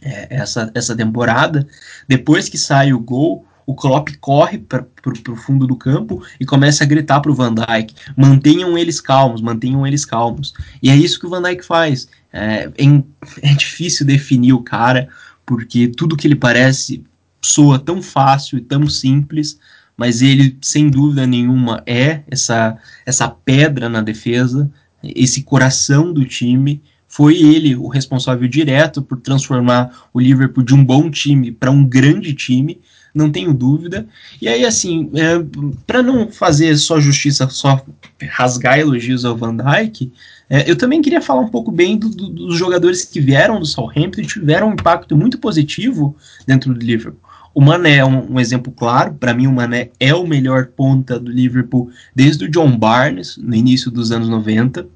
é, essa, essa temporada. Depois que sai o gol, o Klopp corre para o fundo do campo e começa a gritar para o Van Dijk: mantenham eles calmos, mantenham eles calmos. E é isso que o Van Dijk faz. É, é, é difícil definir o cara, porque tudo que ele parece soa tão fácil e tão simples, mas ele, sem dúvida nenhuma, é essa, essa pedra na defesa, esse coração do time foi ele o responsável direto por transformar o Liverpool de um bom time para um grande time, não tenho dúvida. E aí, assim, é, para não fazer só justiça, só rasgar elogios ao Van Dijk, é, eu também queria falar um pouco bem do, do, dos jogadores que vieram do Southampton e tiveram um impacto muito positivo dentro do Liverpool. O Mané é um, um exemplo claro, para mim o Mané é o melhor ponta do Liverpool desde o John Barnes, no início dos anos 90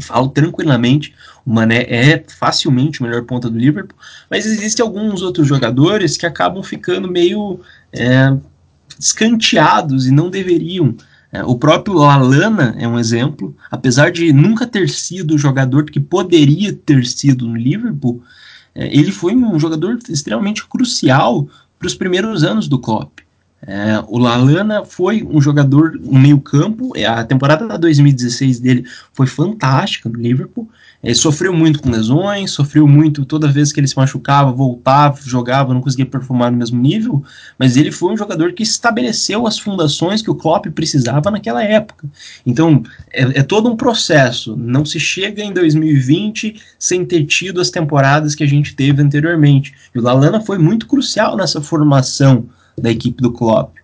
falo tranquilamente, o Mané é facilmente o melhor ponta do Liverpool, mas existem alguns outros jogadores que acabam ficando meio é, escanteados e não deveriam. É, o próprio Alana é um exemplo, apesar de nunca ter sido o jogador que poderia ter sido no Liverpool, é, ele foi um jogador extremamente crucial para os primeiros anos do Klopp. É, o Lalana foi um jogador no meio campo, é, a temporada da 2016 dele foi fantástica no Liverpool, ele sofreu muito com lesões, sofreu muito toda vez que ele se machucava, voltava, jogava, não conseguia performar no mesmo nível, mas ele foi um jogador que estabeleceu as fundações que o Klopp precisava naquela época. Então, é, é todo um processo, não se chega em 2020 sem ter tido as temporadas que a gente teve anteriormente. E o Lalana foi muito crucial nessa formação da equipe do Klopp.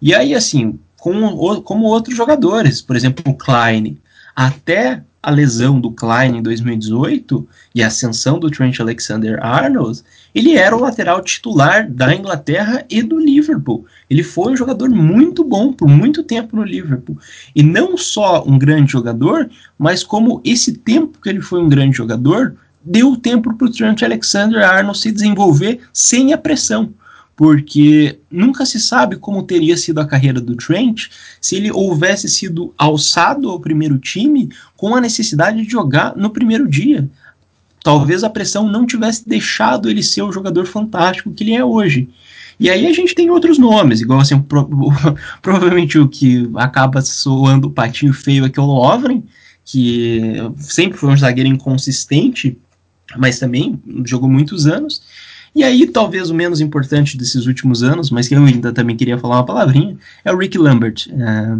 E aí, assim, com, como outros jogadores, por exemplo, o Klein, até a lesão do Klein em 2018 e a ascensão do Trent Alexander-Arnold, ele era o lateral titular da Inglaterra e do Liverpool. Ele foi um jogador muito bom por muito tempo no Liverpool. E não só um grande jogador, mas como esse tempo que ele foi um grande jogador, deu tempo para o Trent Alexander-Arnold se desenvolver sem a pressão porque nunca se sabe como teria sido a carreira do Trent se ele houvesse sido alçado ao primeiro time com a necessidade de jogar no primeiro dia. Talvez a pressão não tivesse deixado ele ser o jogador fantástico que ele é hoje. E aí a gente tem outros nomes, igual assim, pro, provavelmente o que acaba soando o patinho feio aqui é o Lovren, que sempre foi um zagueiro inconsistente, mas também jogou muitos anos. E aí, talvez o menos importante desses últimos anos, mas que eu ainda também queria falar uma palavrinha, é o Rick Lambert. É,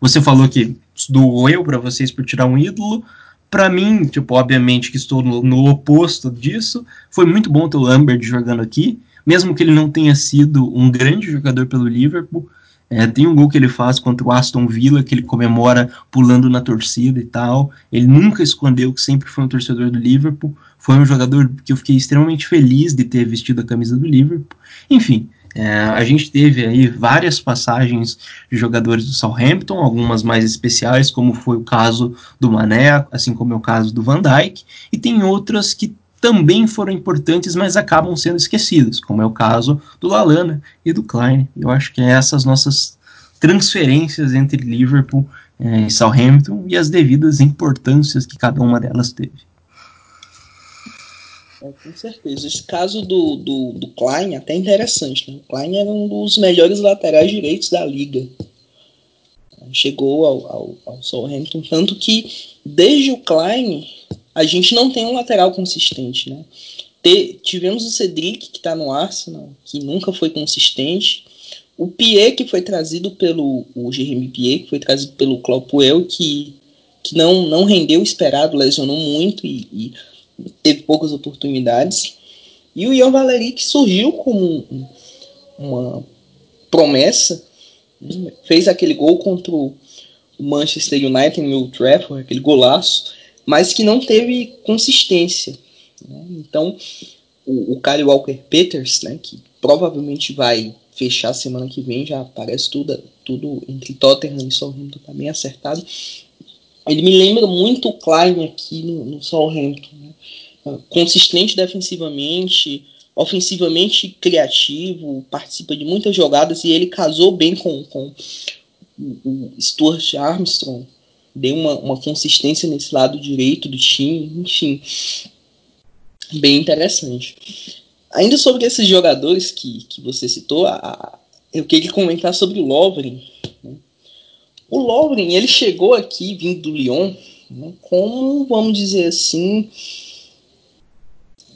você falou que doeu para vocês por tirar um ídolo. Para mim, tipo, obviamente que estou no, no, oposto disso, foi muito bom ter o Lambert jogando aqui, mesmo que ele não tenha sido um grande jogador pelo Liverpool. É, tem um gol que ele faz contra o Aston Villa, que ele comemora pulando na torcida e tal. Ele nunca escondeu que sempre foi um torcedor do Liverpool. Foi um jogador que eu fiquei extremamente feliz de ter vestido a camisa do Liverpool. Enfim, é, a gente teve aí várias passagens de jogadores do Southampton, algumas mais especiais, como foi o caso do Mané, assim como é o caso do Van Dijk, e tem outras que também foram importantes, mas acabam sendo esquecidas, como é o caso do Lalana e do Klein. Eu acho que é essas nossas transferências entre Liverpool é, em Southampton e as devidas importâncias que cada uma delas teve. É, com certeza. Esse caso do, do, do Klein é até interessante. Né? O Klein era um dos melhores laterais direitos da liga. Chegou ao, ao, ao Southampton, tanto que desde o Klein a gente não tem um lateral consistente. Né? tivemos o Cedric, que está no Arsenal, que nunca foi consistente. O Pierre, que foi trazido pelo o Jeremy que foi trazido pelo Clopuel, que, que não, não rendeu o esperado, lesionou muito e, e teve poucas oportunidades. E o Ian Valeri, que surgiu como uma promessa, fez aquele gol contra o Manchester United em Old Trafford, aquele golaço, mas que não teve consistência. Né? Então, o, o Kyle Walker Peters, né, que provavelmente vai fechar semana que vem, já parece tudo, tudo entre Tottenham e Southampton tá bem acertado. Ele me lembra muito o Klein aqui no, no Southampton. Né? Consistente defensivamente, ofensivamente criativo, participa de muitas jogadas e ele casou bem com, com o, Stuart Armstrong, deu uma, uma consistência nesse lado direito do time, enfim bem interessante. Ainda sobre esses jogadores que, que você citou, a, eu queria comentar sobre o Lovren. Né? O Lovren, ele chegou aqui, vindo do Lyon, né, como, vamos dizer assim,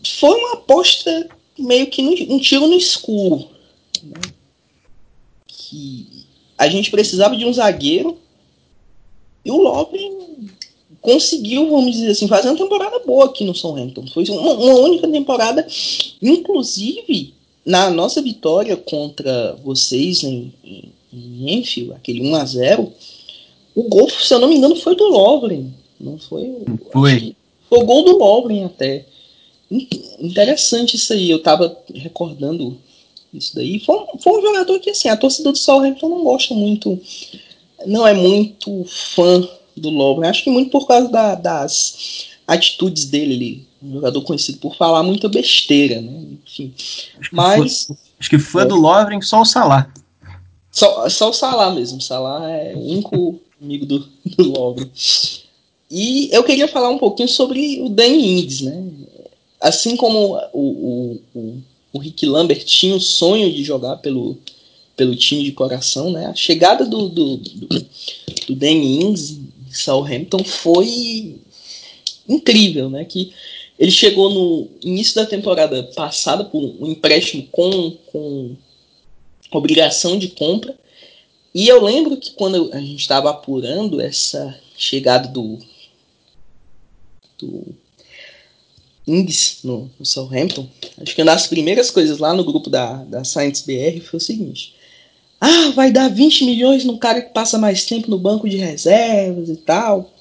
foi uma aposta meio que no, um tiro no escuro. Né? Que a gente precisava de um zagueiro e o Lovren conseguiu, vamos dizer assim, fazer uma temporada boa aqui no Southampton. Foi uma, uma única temporada, inclusive na nossa vitória contra vocês em, em, em Enfield, aquele 1 a 0 o gol, se eu não me engano, foi do Lovren. Não foi? Foi. Foi o gol do Lovren até. Interessante isso aí, eu tava recordando isso daí. Foi, foi um jogador que, assim, a torcida do Southampton não gosta muito, não é muito fã do Lovren. Acho que muito por causa da, das atitudes dele ali. Um jogador conhecido por falar muita besteira, né? Enfim. Acho Mas. Foi, acho que é, do Lovren só o Salah. Só, só o Salah mesmo. O Salah é o único amigo do, do Lovren. E eu queria falar um pouquinho sobre o Danny Ings, né? Assim como o, o, o, o Rick Lambert tinha o sonho de jogar pelo, pelo time de coração, né? A chegada do, do, do, do Danny Ings Southampton foi incrível, né? Que ele chegou no início da temporada passada por um empréstimo com, com obrigação de compra. E eu lembro que quando a gente estava apurando essa chegada do, do Ings no, no Southampton, acho que uma das primeiras coisas lá no grupo da, da Science BR foi o seguinte: ah, vai dar 20 milhões num cara que passa mais tempo no banco de reservas e tal.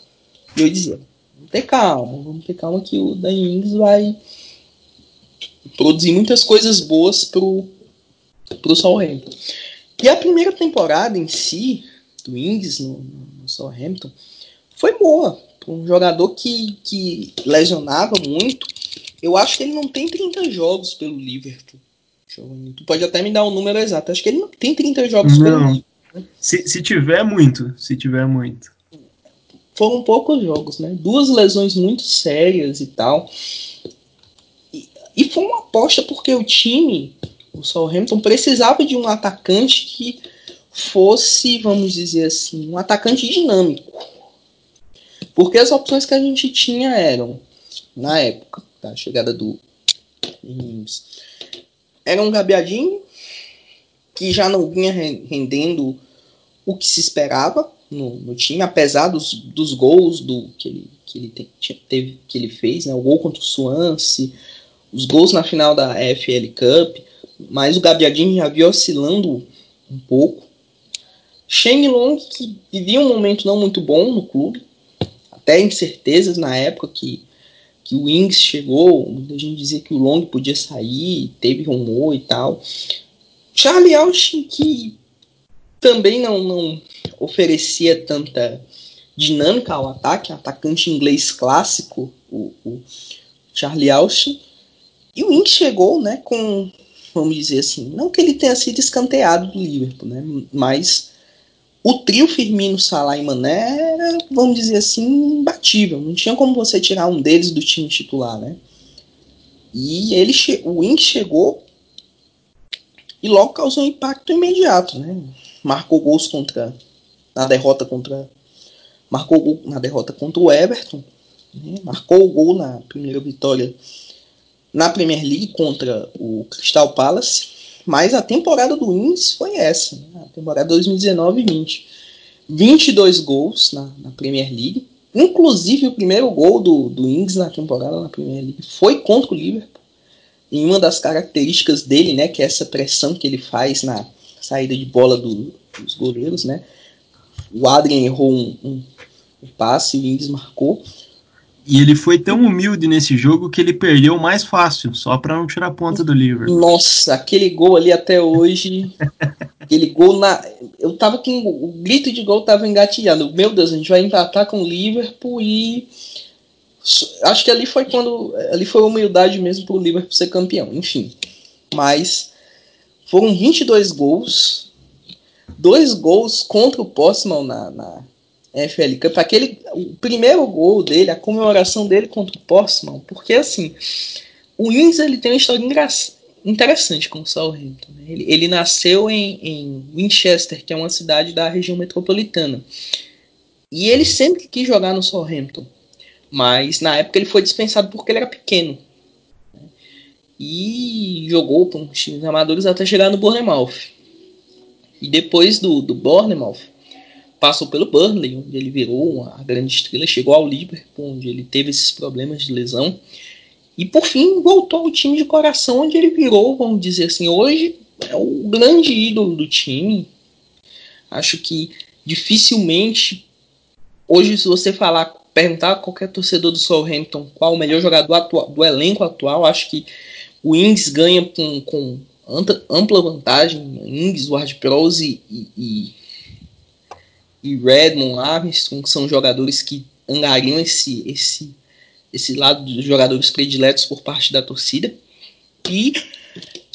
E eu dizia, vamos ter calma, vamos ter calma que o Dan Ings vai produzir muitas coisas boas pro, pro Southampton. E a primeira temporada em si, do Ings no, no Southampton, foi boa. Um jogador que, que lesionava muito. Eu acho que ele não tem 30 jogos pelo Liverpool. Tu pode até me dar o um número exato. Acho que ele não tem 30 jogos não. Né? Se, se tiver muito, se tiver muito. Foram poucos jogos, né? Duas lesões muito sérias e tal. E, e foi uma aposta porque o time, o Southampton, precisava de um atacante que fosse, vamos dizer assim, um atacante dinâmico. Porque as opções que a gente tinha eram, na época da chegada do era um Gabiadinho que já não vinha rendendo o que se esperava no, no time, apesar dos, dos gols do que ele, que ele te, teve, que ele fez, né? o gol contra o Swansea, os gols na final da FL Cup, mas o Gabiadinho já vinha oscilando um pouco. Shane Long, que vivia um momento não muito bom no clube, até incertezas na época que que o Wings chegou, muita gente dizia que o Long podia sair, teve rumor e tal. Charlie Austin, que também não, não oferecia tanta dinâmica ao ataque, atacante inglês clássico, o, o Charlie Austin. E o Wings chegou né, com, vamos dizer assim, não que ele tenha sido escanteado do Liverpool, né, mas o trio Firmino, Salah e Mané era, vamos dizer assim, imbatível. Não tinha como você tirar um deles do time titular, né? E ele o Inks chegou e logo causou um impacto imediato, né? Marcou gols contra na derrota contra marcou gol na derrota contra o Everton, né? marcou o gol na primeira vitória na Premier League contra o Crystal Palace mas a temporada do Ings foi essa, né? a temporada 2019-20. 22 gols na, na, Premier League. Inclusive, o primeiro gol do, do Ings na temporada na Premier League foi contra o Liverpool. Em uma das características dele, né, que é essa pressão que ele faz na saída de bola do, dos goleiros, né. O Adrian errou um, um, um passe, o Ings marcou. E ele foi tão humilde nesse jogo que ele perdeu mais fácil, só para não tirar a ponta do Liverpool. Nossa, aquele gol ali até hoje. aquele gol na. Eu tava com. O grito de gol tava engatilhando. Meu Deus, a gente vai empatar com o Liverpool e. Acho que ali foi quando. Ali foi humildade mesmo pro Liverpool ser campeão. Enfim. Mas. Foram 22 gols. Dois gols contra o Postman na, na FL Cup, aquele, o primeiro gol dele, a comemoração dele contra o Portsmouth, porque assim, o Inns ele tem uma história interessante com o Southampton. Né? Ele, ele nasceu em, em Winchester, que é uma cidade da região metropolitana, e ele sempre quis jogar no Southampton, mas na época ele foi dispensado porque ele era pequeno. Né? E jogou para uns times amadores até chegar no Bournemouth. E depois do, do Bournemouth, passou pelo Burnley, onde ele virou uma grande estrela, chegou ao Liverpool, onde ele teve esses problemas de lesão, e por fim voltou ao time de coração, onde ele virou, vamos dizer assim, hoje é o grande ídolo do time. Acho que dificilmente, hoje, se você falar, perguntar a qualquer torcedor do Southampton qual o melhor jogador atual, do elenco atual, acho que o Ings ganha com, com ampla vantagem. Ings, Ward-Prowse e, e e Redmond, Armstrong, são jogadores que angariam esse, esse, esse lado dos jogadores prediletos por parte da torcida. E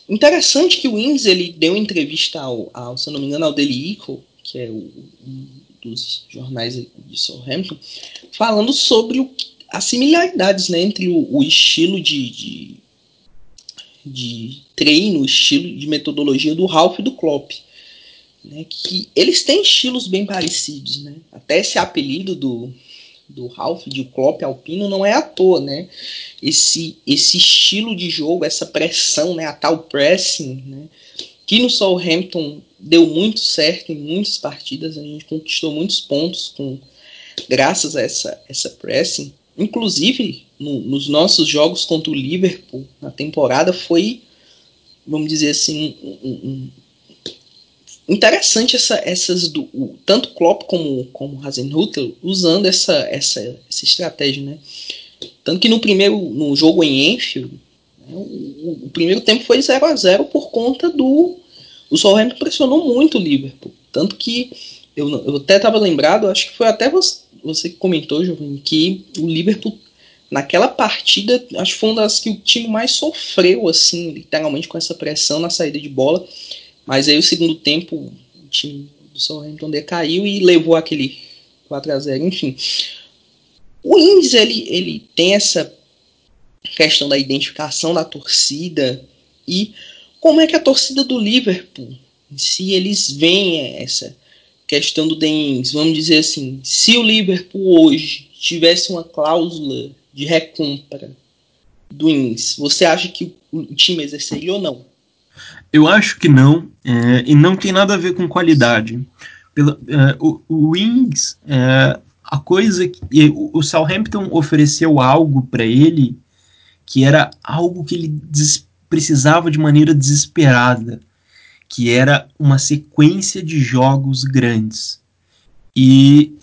interessante que o Ings ele deu entrevista ao, ao, se não me engano, ao Daily Eagle, que é o, um dos jornais de Southampton, falando sobre o, as similaridades né, entre o, o estilo de, de, de treino, o estilo de metodologia do Ralph e do Klopp né, que eles têm estilos bem parecidos, né? Até esse apelido do, do Ralph de Klopp Alpino não é à toa, né? Esse, esse estilo de jogo, essa pressão, né, a tal pressing, né, que no Southampton deu muito certo em muitas partidas, a gente conquistou muitos pontos com graças a essa essa pressing. Inclusive, no, nos nossos jogos contra o Liverpool na temporada foi, vamos dizer assim, um, um, interessante essa, essas do o, tanto Klopp como como Hasenhuttl usando essa, essa essa estratégia, né? Tanto que no primeiro no jogo em Enfield, né, o, o, primeiro tempo foi 0 a 0 por conta do o Southampton pressionou muito o Liverpool, tanto que eu, eu até estava lembrado, acho que foi até você, você que comentou, Giovanni, que o Liverpool naquela partida, acho que foi uma das que o time mais sofreu assim, literalmente com essa pressão na saída de bola mas aí o segundo tempo, o time do Southampton decaiu e levou aquele 4 a 0 enfim. O Ings, ele, ele tem essa questão da identificação da torcida e como é que a torcida do Liverpool, se eles veem essa questão do Dens, vamos dizer assim, se o Liverpool hoje tivesse uma cláusula de recompra do Ings, você acha que o time exerceria ou não? Eu acho que não, é, e não tem nada a ver com qualidade. É, o, o Wings, é, a coisa que o Southampton ofereceu algo para ele que era algo que ele precisava de maneira desesperada, que era uma sequência de jogos grandes. E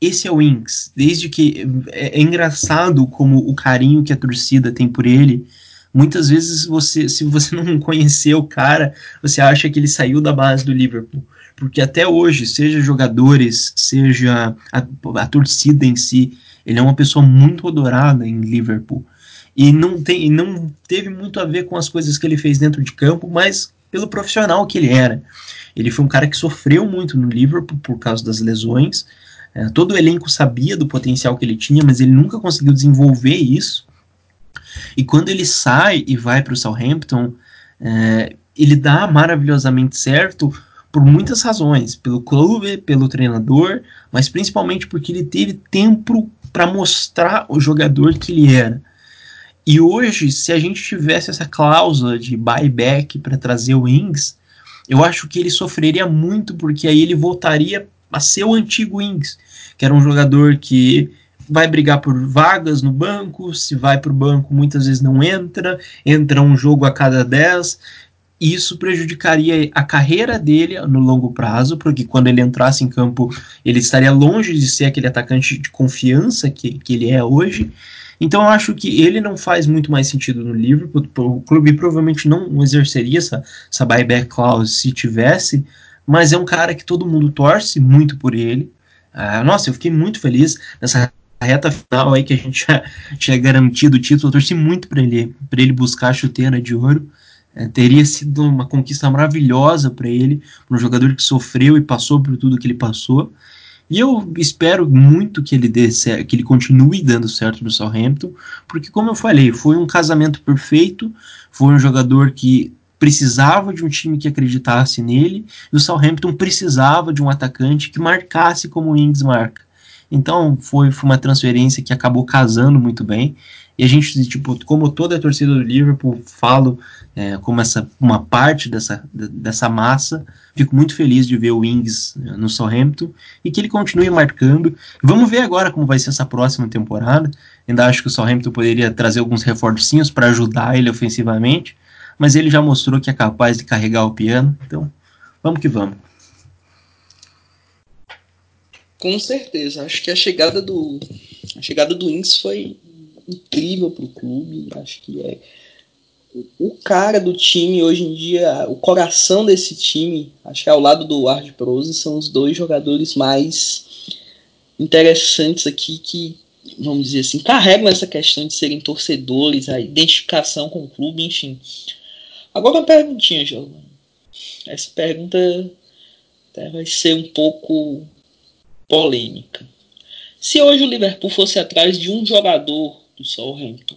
esse é o Wings. Desde que é, é engraçado como o carinho que a torcida tem por ele Muitas vezes você, se você não conhecer o cara, você acha que ele saiu da base do Liverpool, porque até hoje, seja jogadores, seja a, a torcida em si, ele é uma pessoa muito adorada em Liverpool. E não, tem, não teve muito a ver com as coisas que ele fez dentro de campo, mas pelo profissional que ele era. Ele foi um cara que sofreu muito no Liverpool por causa das lesões. É, todo o elenco sabia do potencial que ele tinha, mas ele nunca conseguiu desenvolver isso. E quando ele sai e vai para o Southampton, é, ele dá maravilhosamente certo por muitas razões, pelo clube, pelo treinador, mas principalmente porque ele teve tempo para mostrar o jogador que ele era. E hoje, se a gente tivesse essa cláusula de buyback para trazer o Ings, eu acho que ele sofreria muito, porque aí ele voltaria a ser o antigo Ings, que era um jogador que vai brigar por vagas no banco, se vai para o banco muitas vezes não entra, entra um jogo a cada 10, isso prejudicaria a carreira dele no longo prazo, porque quando ele entrasse em campo, ele estaria longe de ser aquele atacante de confiança que, que ele é hoje. Então eu acho que ele não faz muito mais sentido no Liverpool. O clube provavelmente não exerceria essa, essa buyback clause se tivesse, mas é um cara que todo mundo torce muito por ele. Ah, nossa, eu fiquei muito feliz nessa reta final aí que a gente já tinha garantido o título. Eu torci muito para ele, para ele buscar a chuteira de ouro. É, teria sido uma conquista maravilhosa para ele, para um jogador que sofreu e passou por tudo que ele passou. E eu espero muito que ele dê que ele continue dando certo no Southampton, porque como eu falei, foi um casamento perfeito, foi um jogador que precisava de um time que acreditasse nele, e o Southampton precisava de um atacante que marcasse como o Ings marca. Então foi, foi uma transferência que acabou casando muito bem. E a gente, tipo, como toda a torcida do Liverpool, falo é, como essa, uma parte dessa, dessa massa, fico muito feliz de ver o Wings é, no Southampton e que ele continue marcando. Vamos ver agora como vai ser essa próxima temporada. Ainda acho que o Southampton poderia trazer alguns reforcinhos para ajudar ele ofensivamente, mas ele já mostrou que é capaz de carregar o piano. Então, vamos que vamos. Com certeza, acho que a chegada do a chegada do Wings foi incrível para o clube. Acho que é o cara do time hoje em dia, o coração desse time, acho que ao lado do Ward Prose, são os dois jogadores mais interessantes aqui que, vamos dizer assim, carregam essa questão de serem torcedores, a identificação com o clube, enfim. Agora uma perguntinha, Giovanni. Essa pergunta vai ser um pouco polêmica. Se hoje o Liverpool fosse atrás de um jogador do Southampton,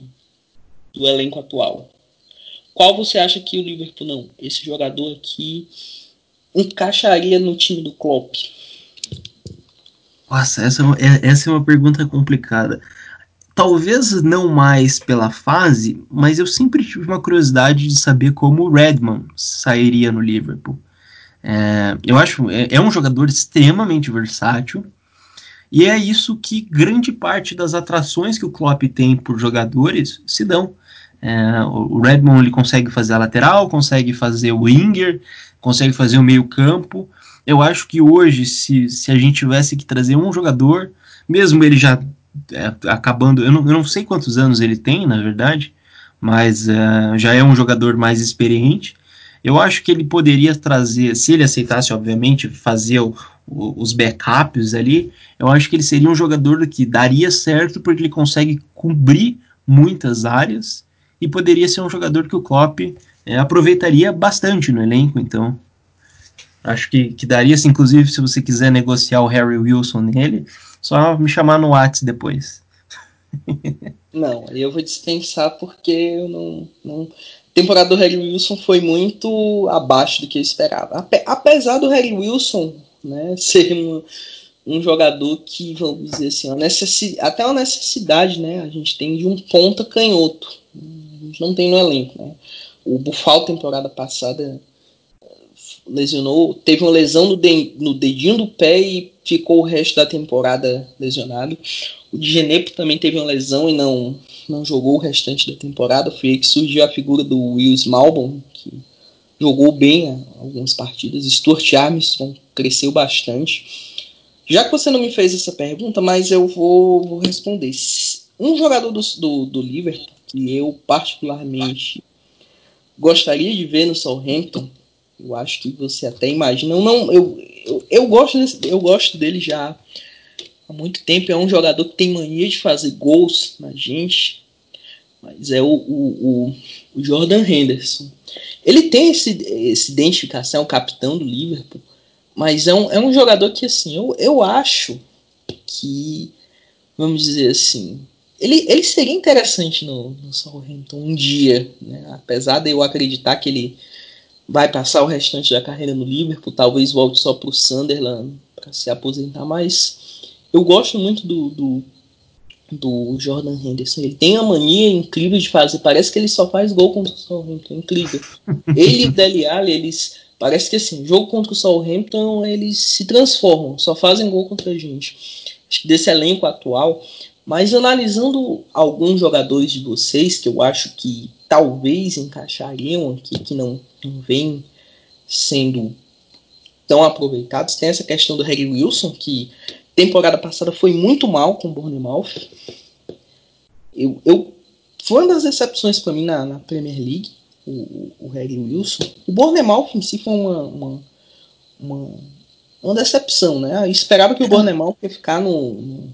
do elenco atual. Qual você acha que o Liverpool não? Esse jogador aqui encaixaria no time do Klopp? Nossa, essa é, é, essa é uma pergunta complicada. Talvez não mais pela fase, mas eu sempre tive uma curiosidade de saber como o Redmond sairia no Liverpool. É, eu acho é, é um jogador extremamente versátil e é isso que grande parte das atrações que o Klopp tem por jogadores se dão. É, o Redmond ele consegue fazer a lateral, consegue fazer o winger, consegue fazer o meio campo. Eu acho que hoje, se, se a gente tivesse que trazer um jogador, mesmo ele já é, acabando, eu não, eu não sei quantos anos ele tem, na verdade, mas é, já é um jogador mais experiente. Eu acho que ele poderia trazer, se ele aceitasse, obviamente, fazer o, os backups ali, eu acho que ele seria um jogador que daria certo porque ele consegue cobrir muitas áreas e poderia ser um jogador que o Klopp é, aproveitaria bastante no elenco, então acho que, que daria, -se, inclusive, se você quiser negociar o Harry Wilson nele, só me chamar no WhatsApp depois. não, eu vou dispensar porque eu não, não... Temporada do Harry Wilson foi muito abaixo do que eu esperava. Apesar do Harry Wilson né? Ser um, jogador que, vamos dizer assim, uma até uma necessidade, né? A gente tem de um ponta canhoto. A gente não tem no elenco, né? O Bufal, temporada passada, lesionou, teve uma lesão no, de, no dedinho do pé e ficou o resto da temporada lesionado. O Genepo também teve uma lesão e não, não jogou o restante da temporada. Foi aí que surgiu a figura do Will Malbon, que jogou bem algumas partidas. Stuart Armstrong cresceu bastante. Já que você não me fez essa pergunta, mas eu vou, vou responder. Um jogador do, do, do Liverpool que eu particularmente gostaria de ver no Southampton, eu acho que você até imagina. Não, eu, eu, eu, gosto desse, eu gosto dele já há muito tempo. É um jogador que tem mania de fazer gols na gente. mas é o, o, o, Jordan Henderson. Ele tem esse, essa identificação, capitão do Liverpool, mas é um, é um jogador que, assim, eu, eu acho que, vamos dizer assim, ele, ele seria interessante no, no Southampton um dia, né? apesar de eu acreditar que ele vai passar o restante da carreira no Liverpool, talvez volte só para o Sunderland para se aposentar, mas eu gosto muito do, do, do, Jordan Henderson. Ele tem a mania incrível de fazer, parece que ele só faz gol contra o Southampton, incrível. Ele e o Dele Alli, eles parece que assim, jogo contra o Southampton, eles se transformam, só fazem gol contra a gente. Acho que desse elenco atual, mas analisando alguns jogadores de vocês que eu acho que talvez encaixariam aqui, que não, não vem sendo tão aproveitados, tem essa questão do Harry Wilson, que temporada passada foi muito mal com o Bournemouth. Eu, eu, foi uma das decepções para mim na, na, Premier League, o, o Harry Wilson. O Bournemouth em si foi uma, uma, uma, uma decepção, né? Eu esperava que o Bournemouth ia ficar no, no,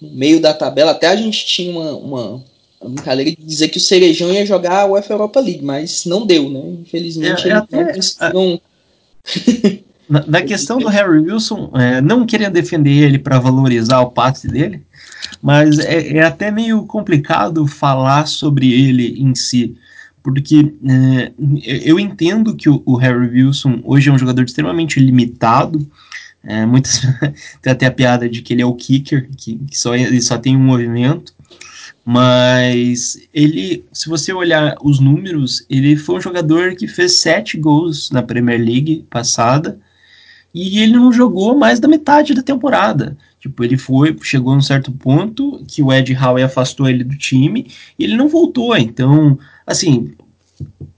no, meio da tabela. Até a gente tinha uma, uma, uma brincadeira de dizer que o Cerejão ia jogar a UEFA Europa League, mas não deu, né? Infelizmente, é, é até, não Na, na questão do Harry Wilson, é, não queria defender ele para valorizar o passe dele, mas é, é, até meio complicado falar sobre ele em si, porque é, eu entendo que o, o, Harry Wilson hoje é um jogador extremamente limitado. É, muitas tem até a piada de que ele é o kicker, que, que só, ele só tem um movimento. Mas ele, se você olhar os números, ele foi um jogador que fez sete gols na Premier League passada e ele não jogou mais da metade da temporada. Tipo, ele foi, chegou a um certo ponto que o Ed Howe afastou ele do time e ele não voltou. Então, assim,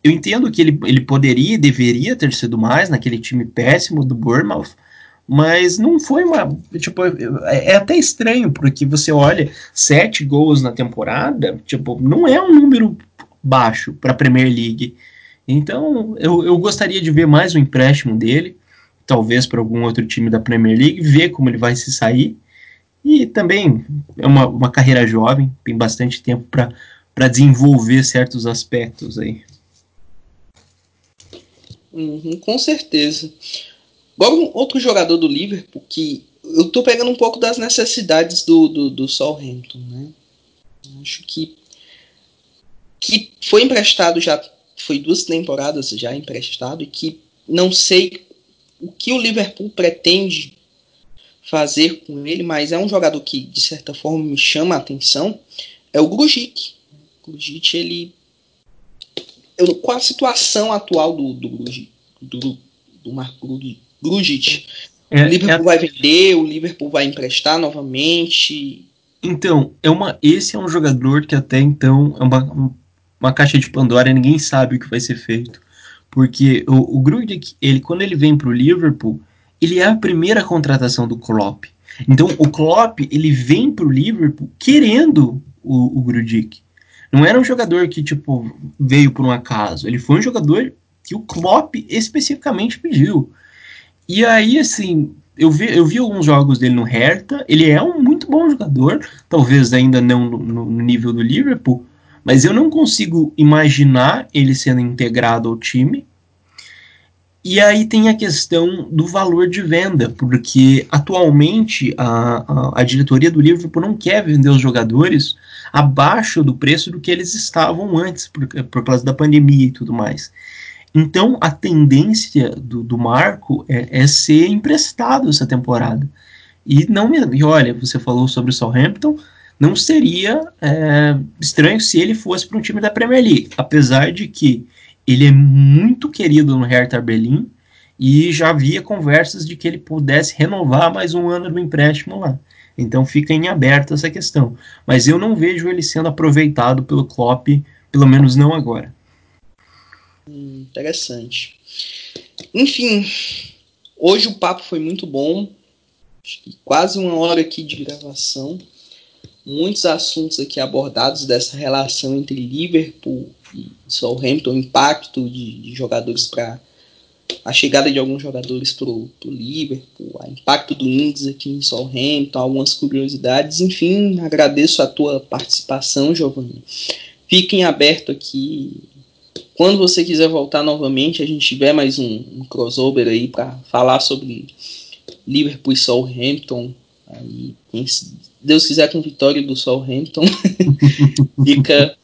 eu entendo que ele, ele poderia e deveria ter sido mais naquele time péssimo do Bournemouth, mas não foi uma. Tipo, é, é até estranho, porque você olha sete gols na temporada, tipo, não é um número baixo para a Premier League. Então, eu, eu gostaria de ver mais um empréstimo dele talvez para algum outro time da Premier League, ver como ele vai se sair. E também é uma, uma carreira jovem, tem bastante tempo para desenvolver certos aspectos aí. Uhum, com certeza. Agora, um outro jogador do Liverpool que eu estou pegando um pouco das necessidades do, do, do Southampton, né? Acho que que foi emprestado já, foi duas temporadas já emprestado e que não sei o que o Liverpool pretende fazer com ele, mas é um jogador que de certa forma me chama a atenção, é o Grujic. O Grujic, ele eu, qual a situação atual do do Grujic, do, do Marco Grujic? É, o Liverpool é... vai vender, o Liverpool vai emprestar novamente. Então, é uma, esse é um jogador que até então é uma, uma caixa de Pandora, ninguém sabe o que vai ser feito. Porque o, o ele, quando ele vem para o Liverpool, ele é a primeira contratação do Klopp. Então o Klopp ele vem para o Liverpool querendo o, o Grujic. Não era um jogador que tipo veio por um acaso. Ele foi um jogador que o Klopp especificamente pediu. E aí assim eu vi, eu vi alguns jogos dele no Hertha. Ele é um muito bom jogador, talvez ainda não no, no nível do Liverpool, mas eu não consigo imaginar ele sendo integrado ao time. E aí tem a questão do valor de venda, porque atualmente a, a, a, diretoria do Liverpool não quer vender os jogadores abaixo do preço do que eles estavam antes, por, por causa da pandemia e tudo mais. Então a tendência do, do Marco é, é, ser emprestado essa temporada. E não me. E olha, você falou sobre o Southampton não seria é, estranho se ele fosse para um time da Premier League, apesar de que ele é muito querido no Hertha Berlim e já havia conversas de que ele pudesse renovar mais um ano do empréstimo lá. Então fica em aberto essa questão. Mas eu não vejo ele sendo aproveitado pelo Klopp, pelo menos não agora. Hum, interessante. Enfim, hoje o papo foi muito bom. Quase uma hora aqui de gravação muitos assuntos aqui abordados dessa relação entre Liverpool e Southampton, o impacto de, de jogadores para a chegada de alguns jogadores para o Liverpool, o impacto do índice aqui em Southampton, algumas curiosidades, enfim, agradeço a tua participação, Giovanni. fiquem abertos aqui. Quando você quiser voltar novamente, a gente tiver mais um, um crossover aí para falar sobre Liverpool e Southampton. Aí, se Deus quiser com vitória do Southampton, fica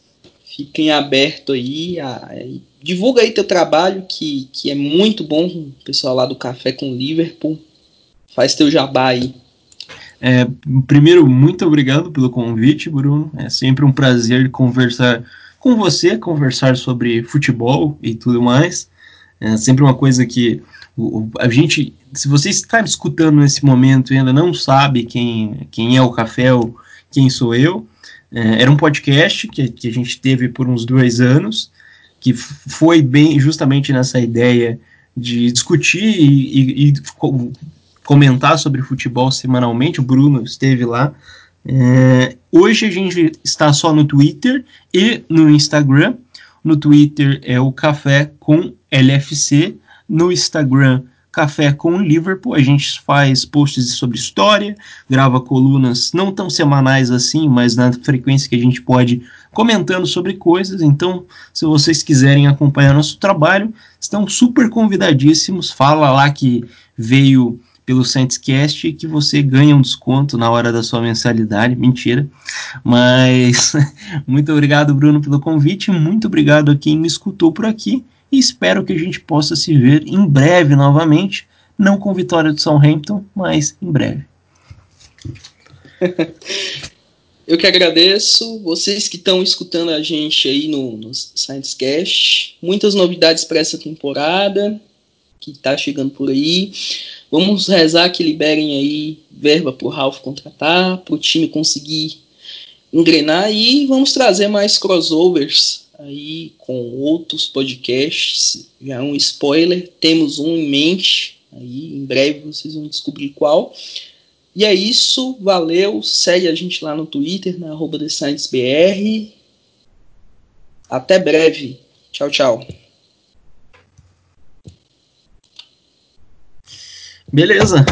fiquem aberto aí, aí, divulga aí teu trabalho que, que é muito bom, o pessoal lá do Café com Liverpool. Faz teu jabá aí. É, primeiro, muito obrigado pelo convite, Bruno. É sempre um prazer conversar com você, conversar sobre futebol e tudo mais. É sempre uma coisa que a gente, se você está escutando nesse momento e ainda não sabe quem, quem é o Café ou quem sou eu, é, era um podcast que, que a gente teve por uns dois anos, que foi bem justamente nessa ideia de discutir e, e, e comentar sobre futebol semanalmente. O Bruno esteve lá. É, hoje a gente está só no Twitter e no Instagram. No Twitter é o Café com LFC. No Instagram, Café com Liverpool. A gente faz posts sobre história, grava colunas não tão semanais assim, mas na frequência que a gente pode comentando sobre coisas. Então, se vocês quiserem acompanhar nosso trabalho, estão super convidadíssimos. Fala lá que veio pelo Santscast que você ganha um desconto na hora da sua mensalidade. Mentira. Mas muito obrigado, Bruno, pelo convite. Muito obrigado a quem me escutou por aqui. E espero que a gente possa se ver em breve novamente. Não com vitória do Southampton, mas em breve. Eu que agradeço vocês que estão escutando a gente aí no, no Sciencecast. Muitas novidades para essa temporada que está chegando por aí. Vamos rezar que liberem aí verba para o Ralph contratar, para o time conseguir engrenar e vamos trazer mais crossovers aí com outros podcasts. Já um spoiler, temos um em mente. Aí em breve vocês vão descobrir qual. E é isso, valeu. Segue a gente lá no Twitter, na TheScienceBR. Até breve. Tchau, tchau. Beleza.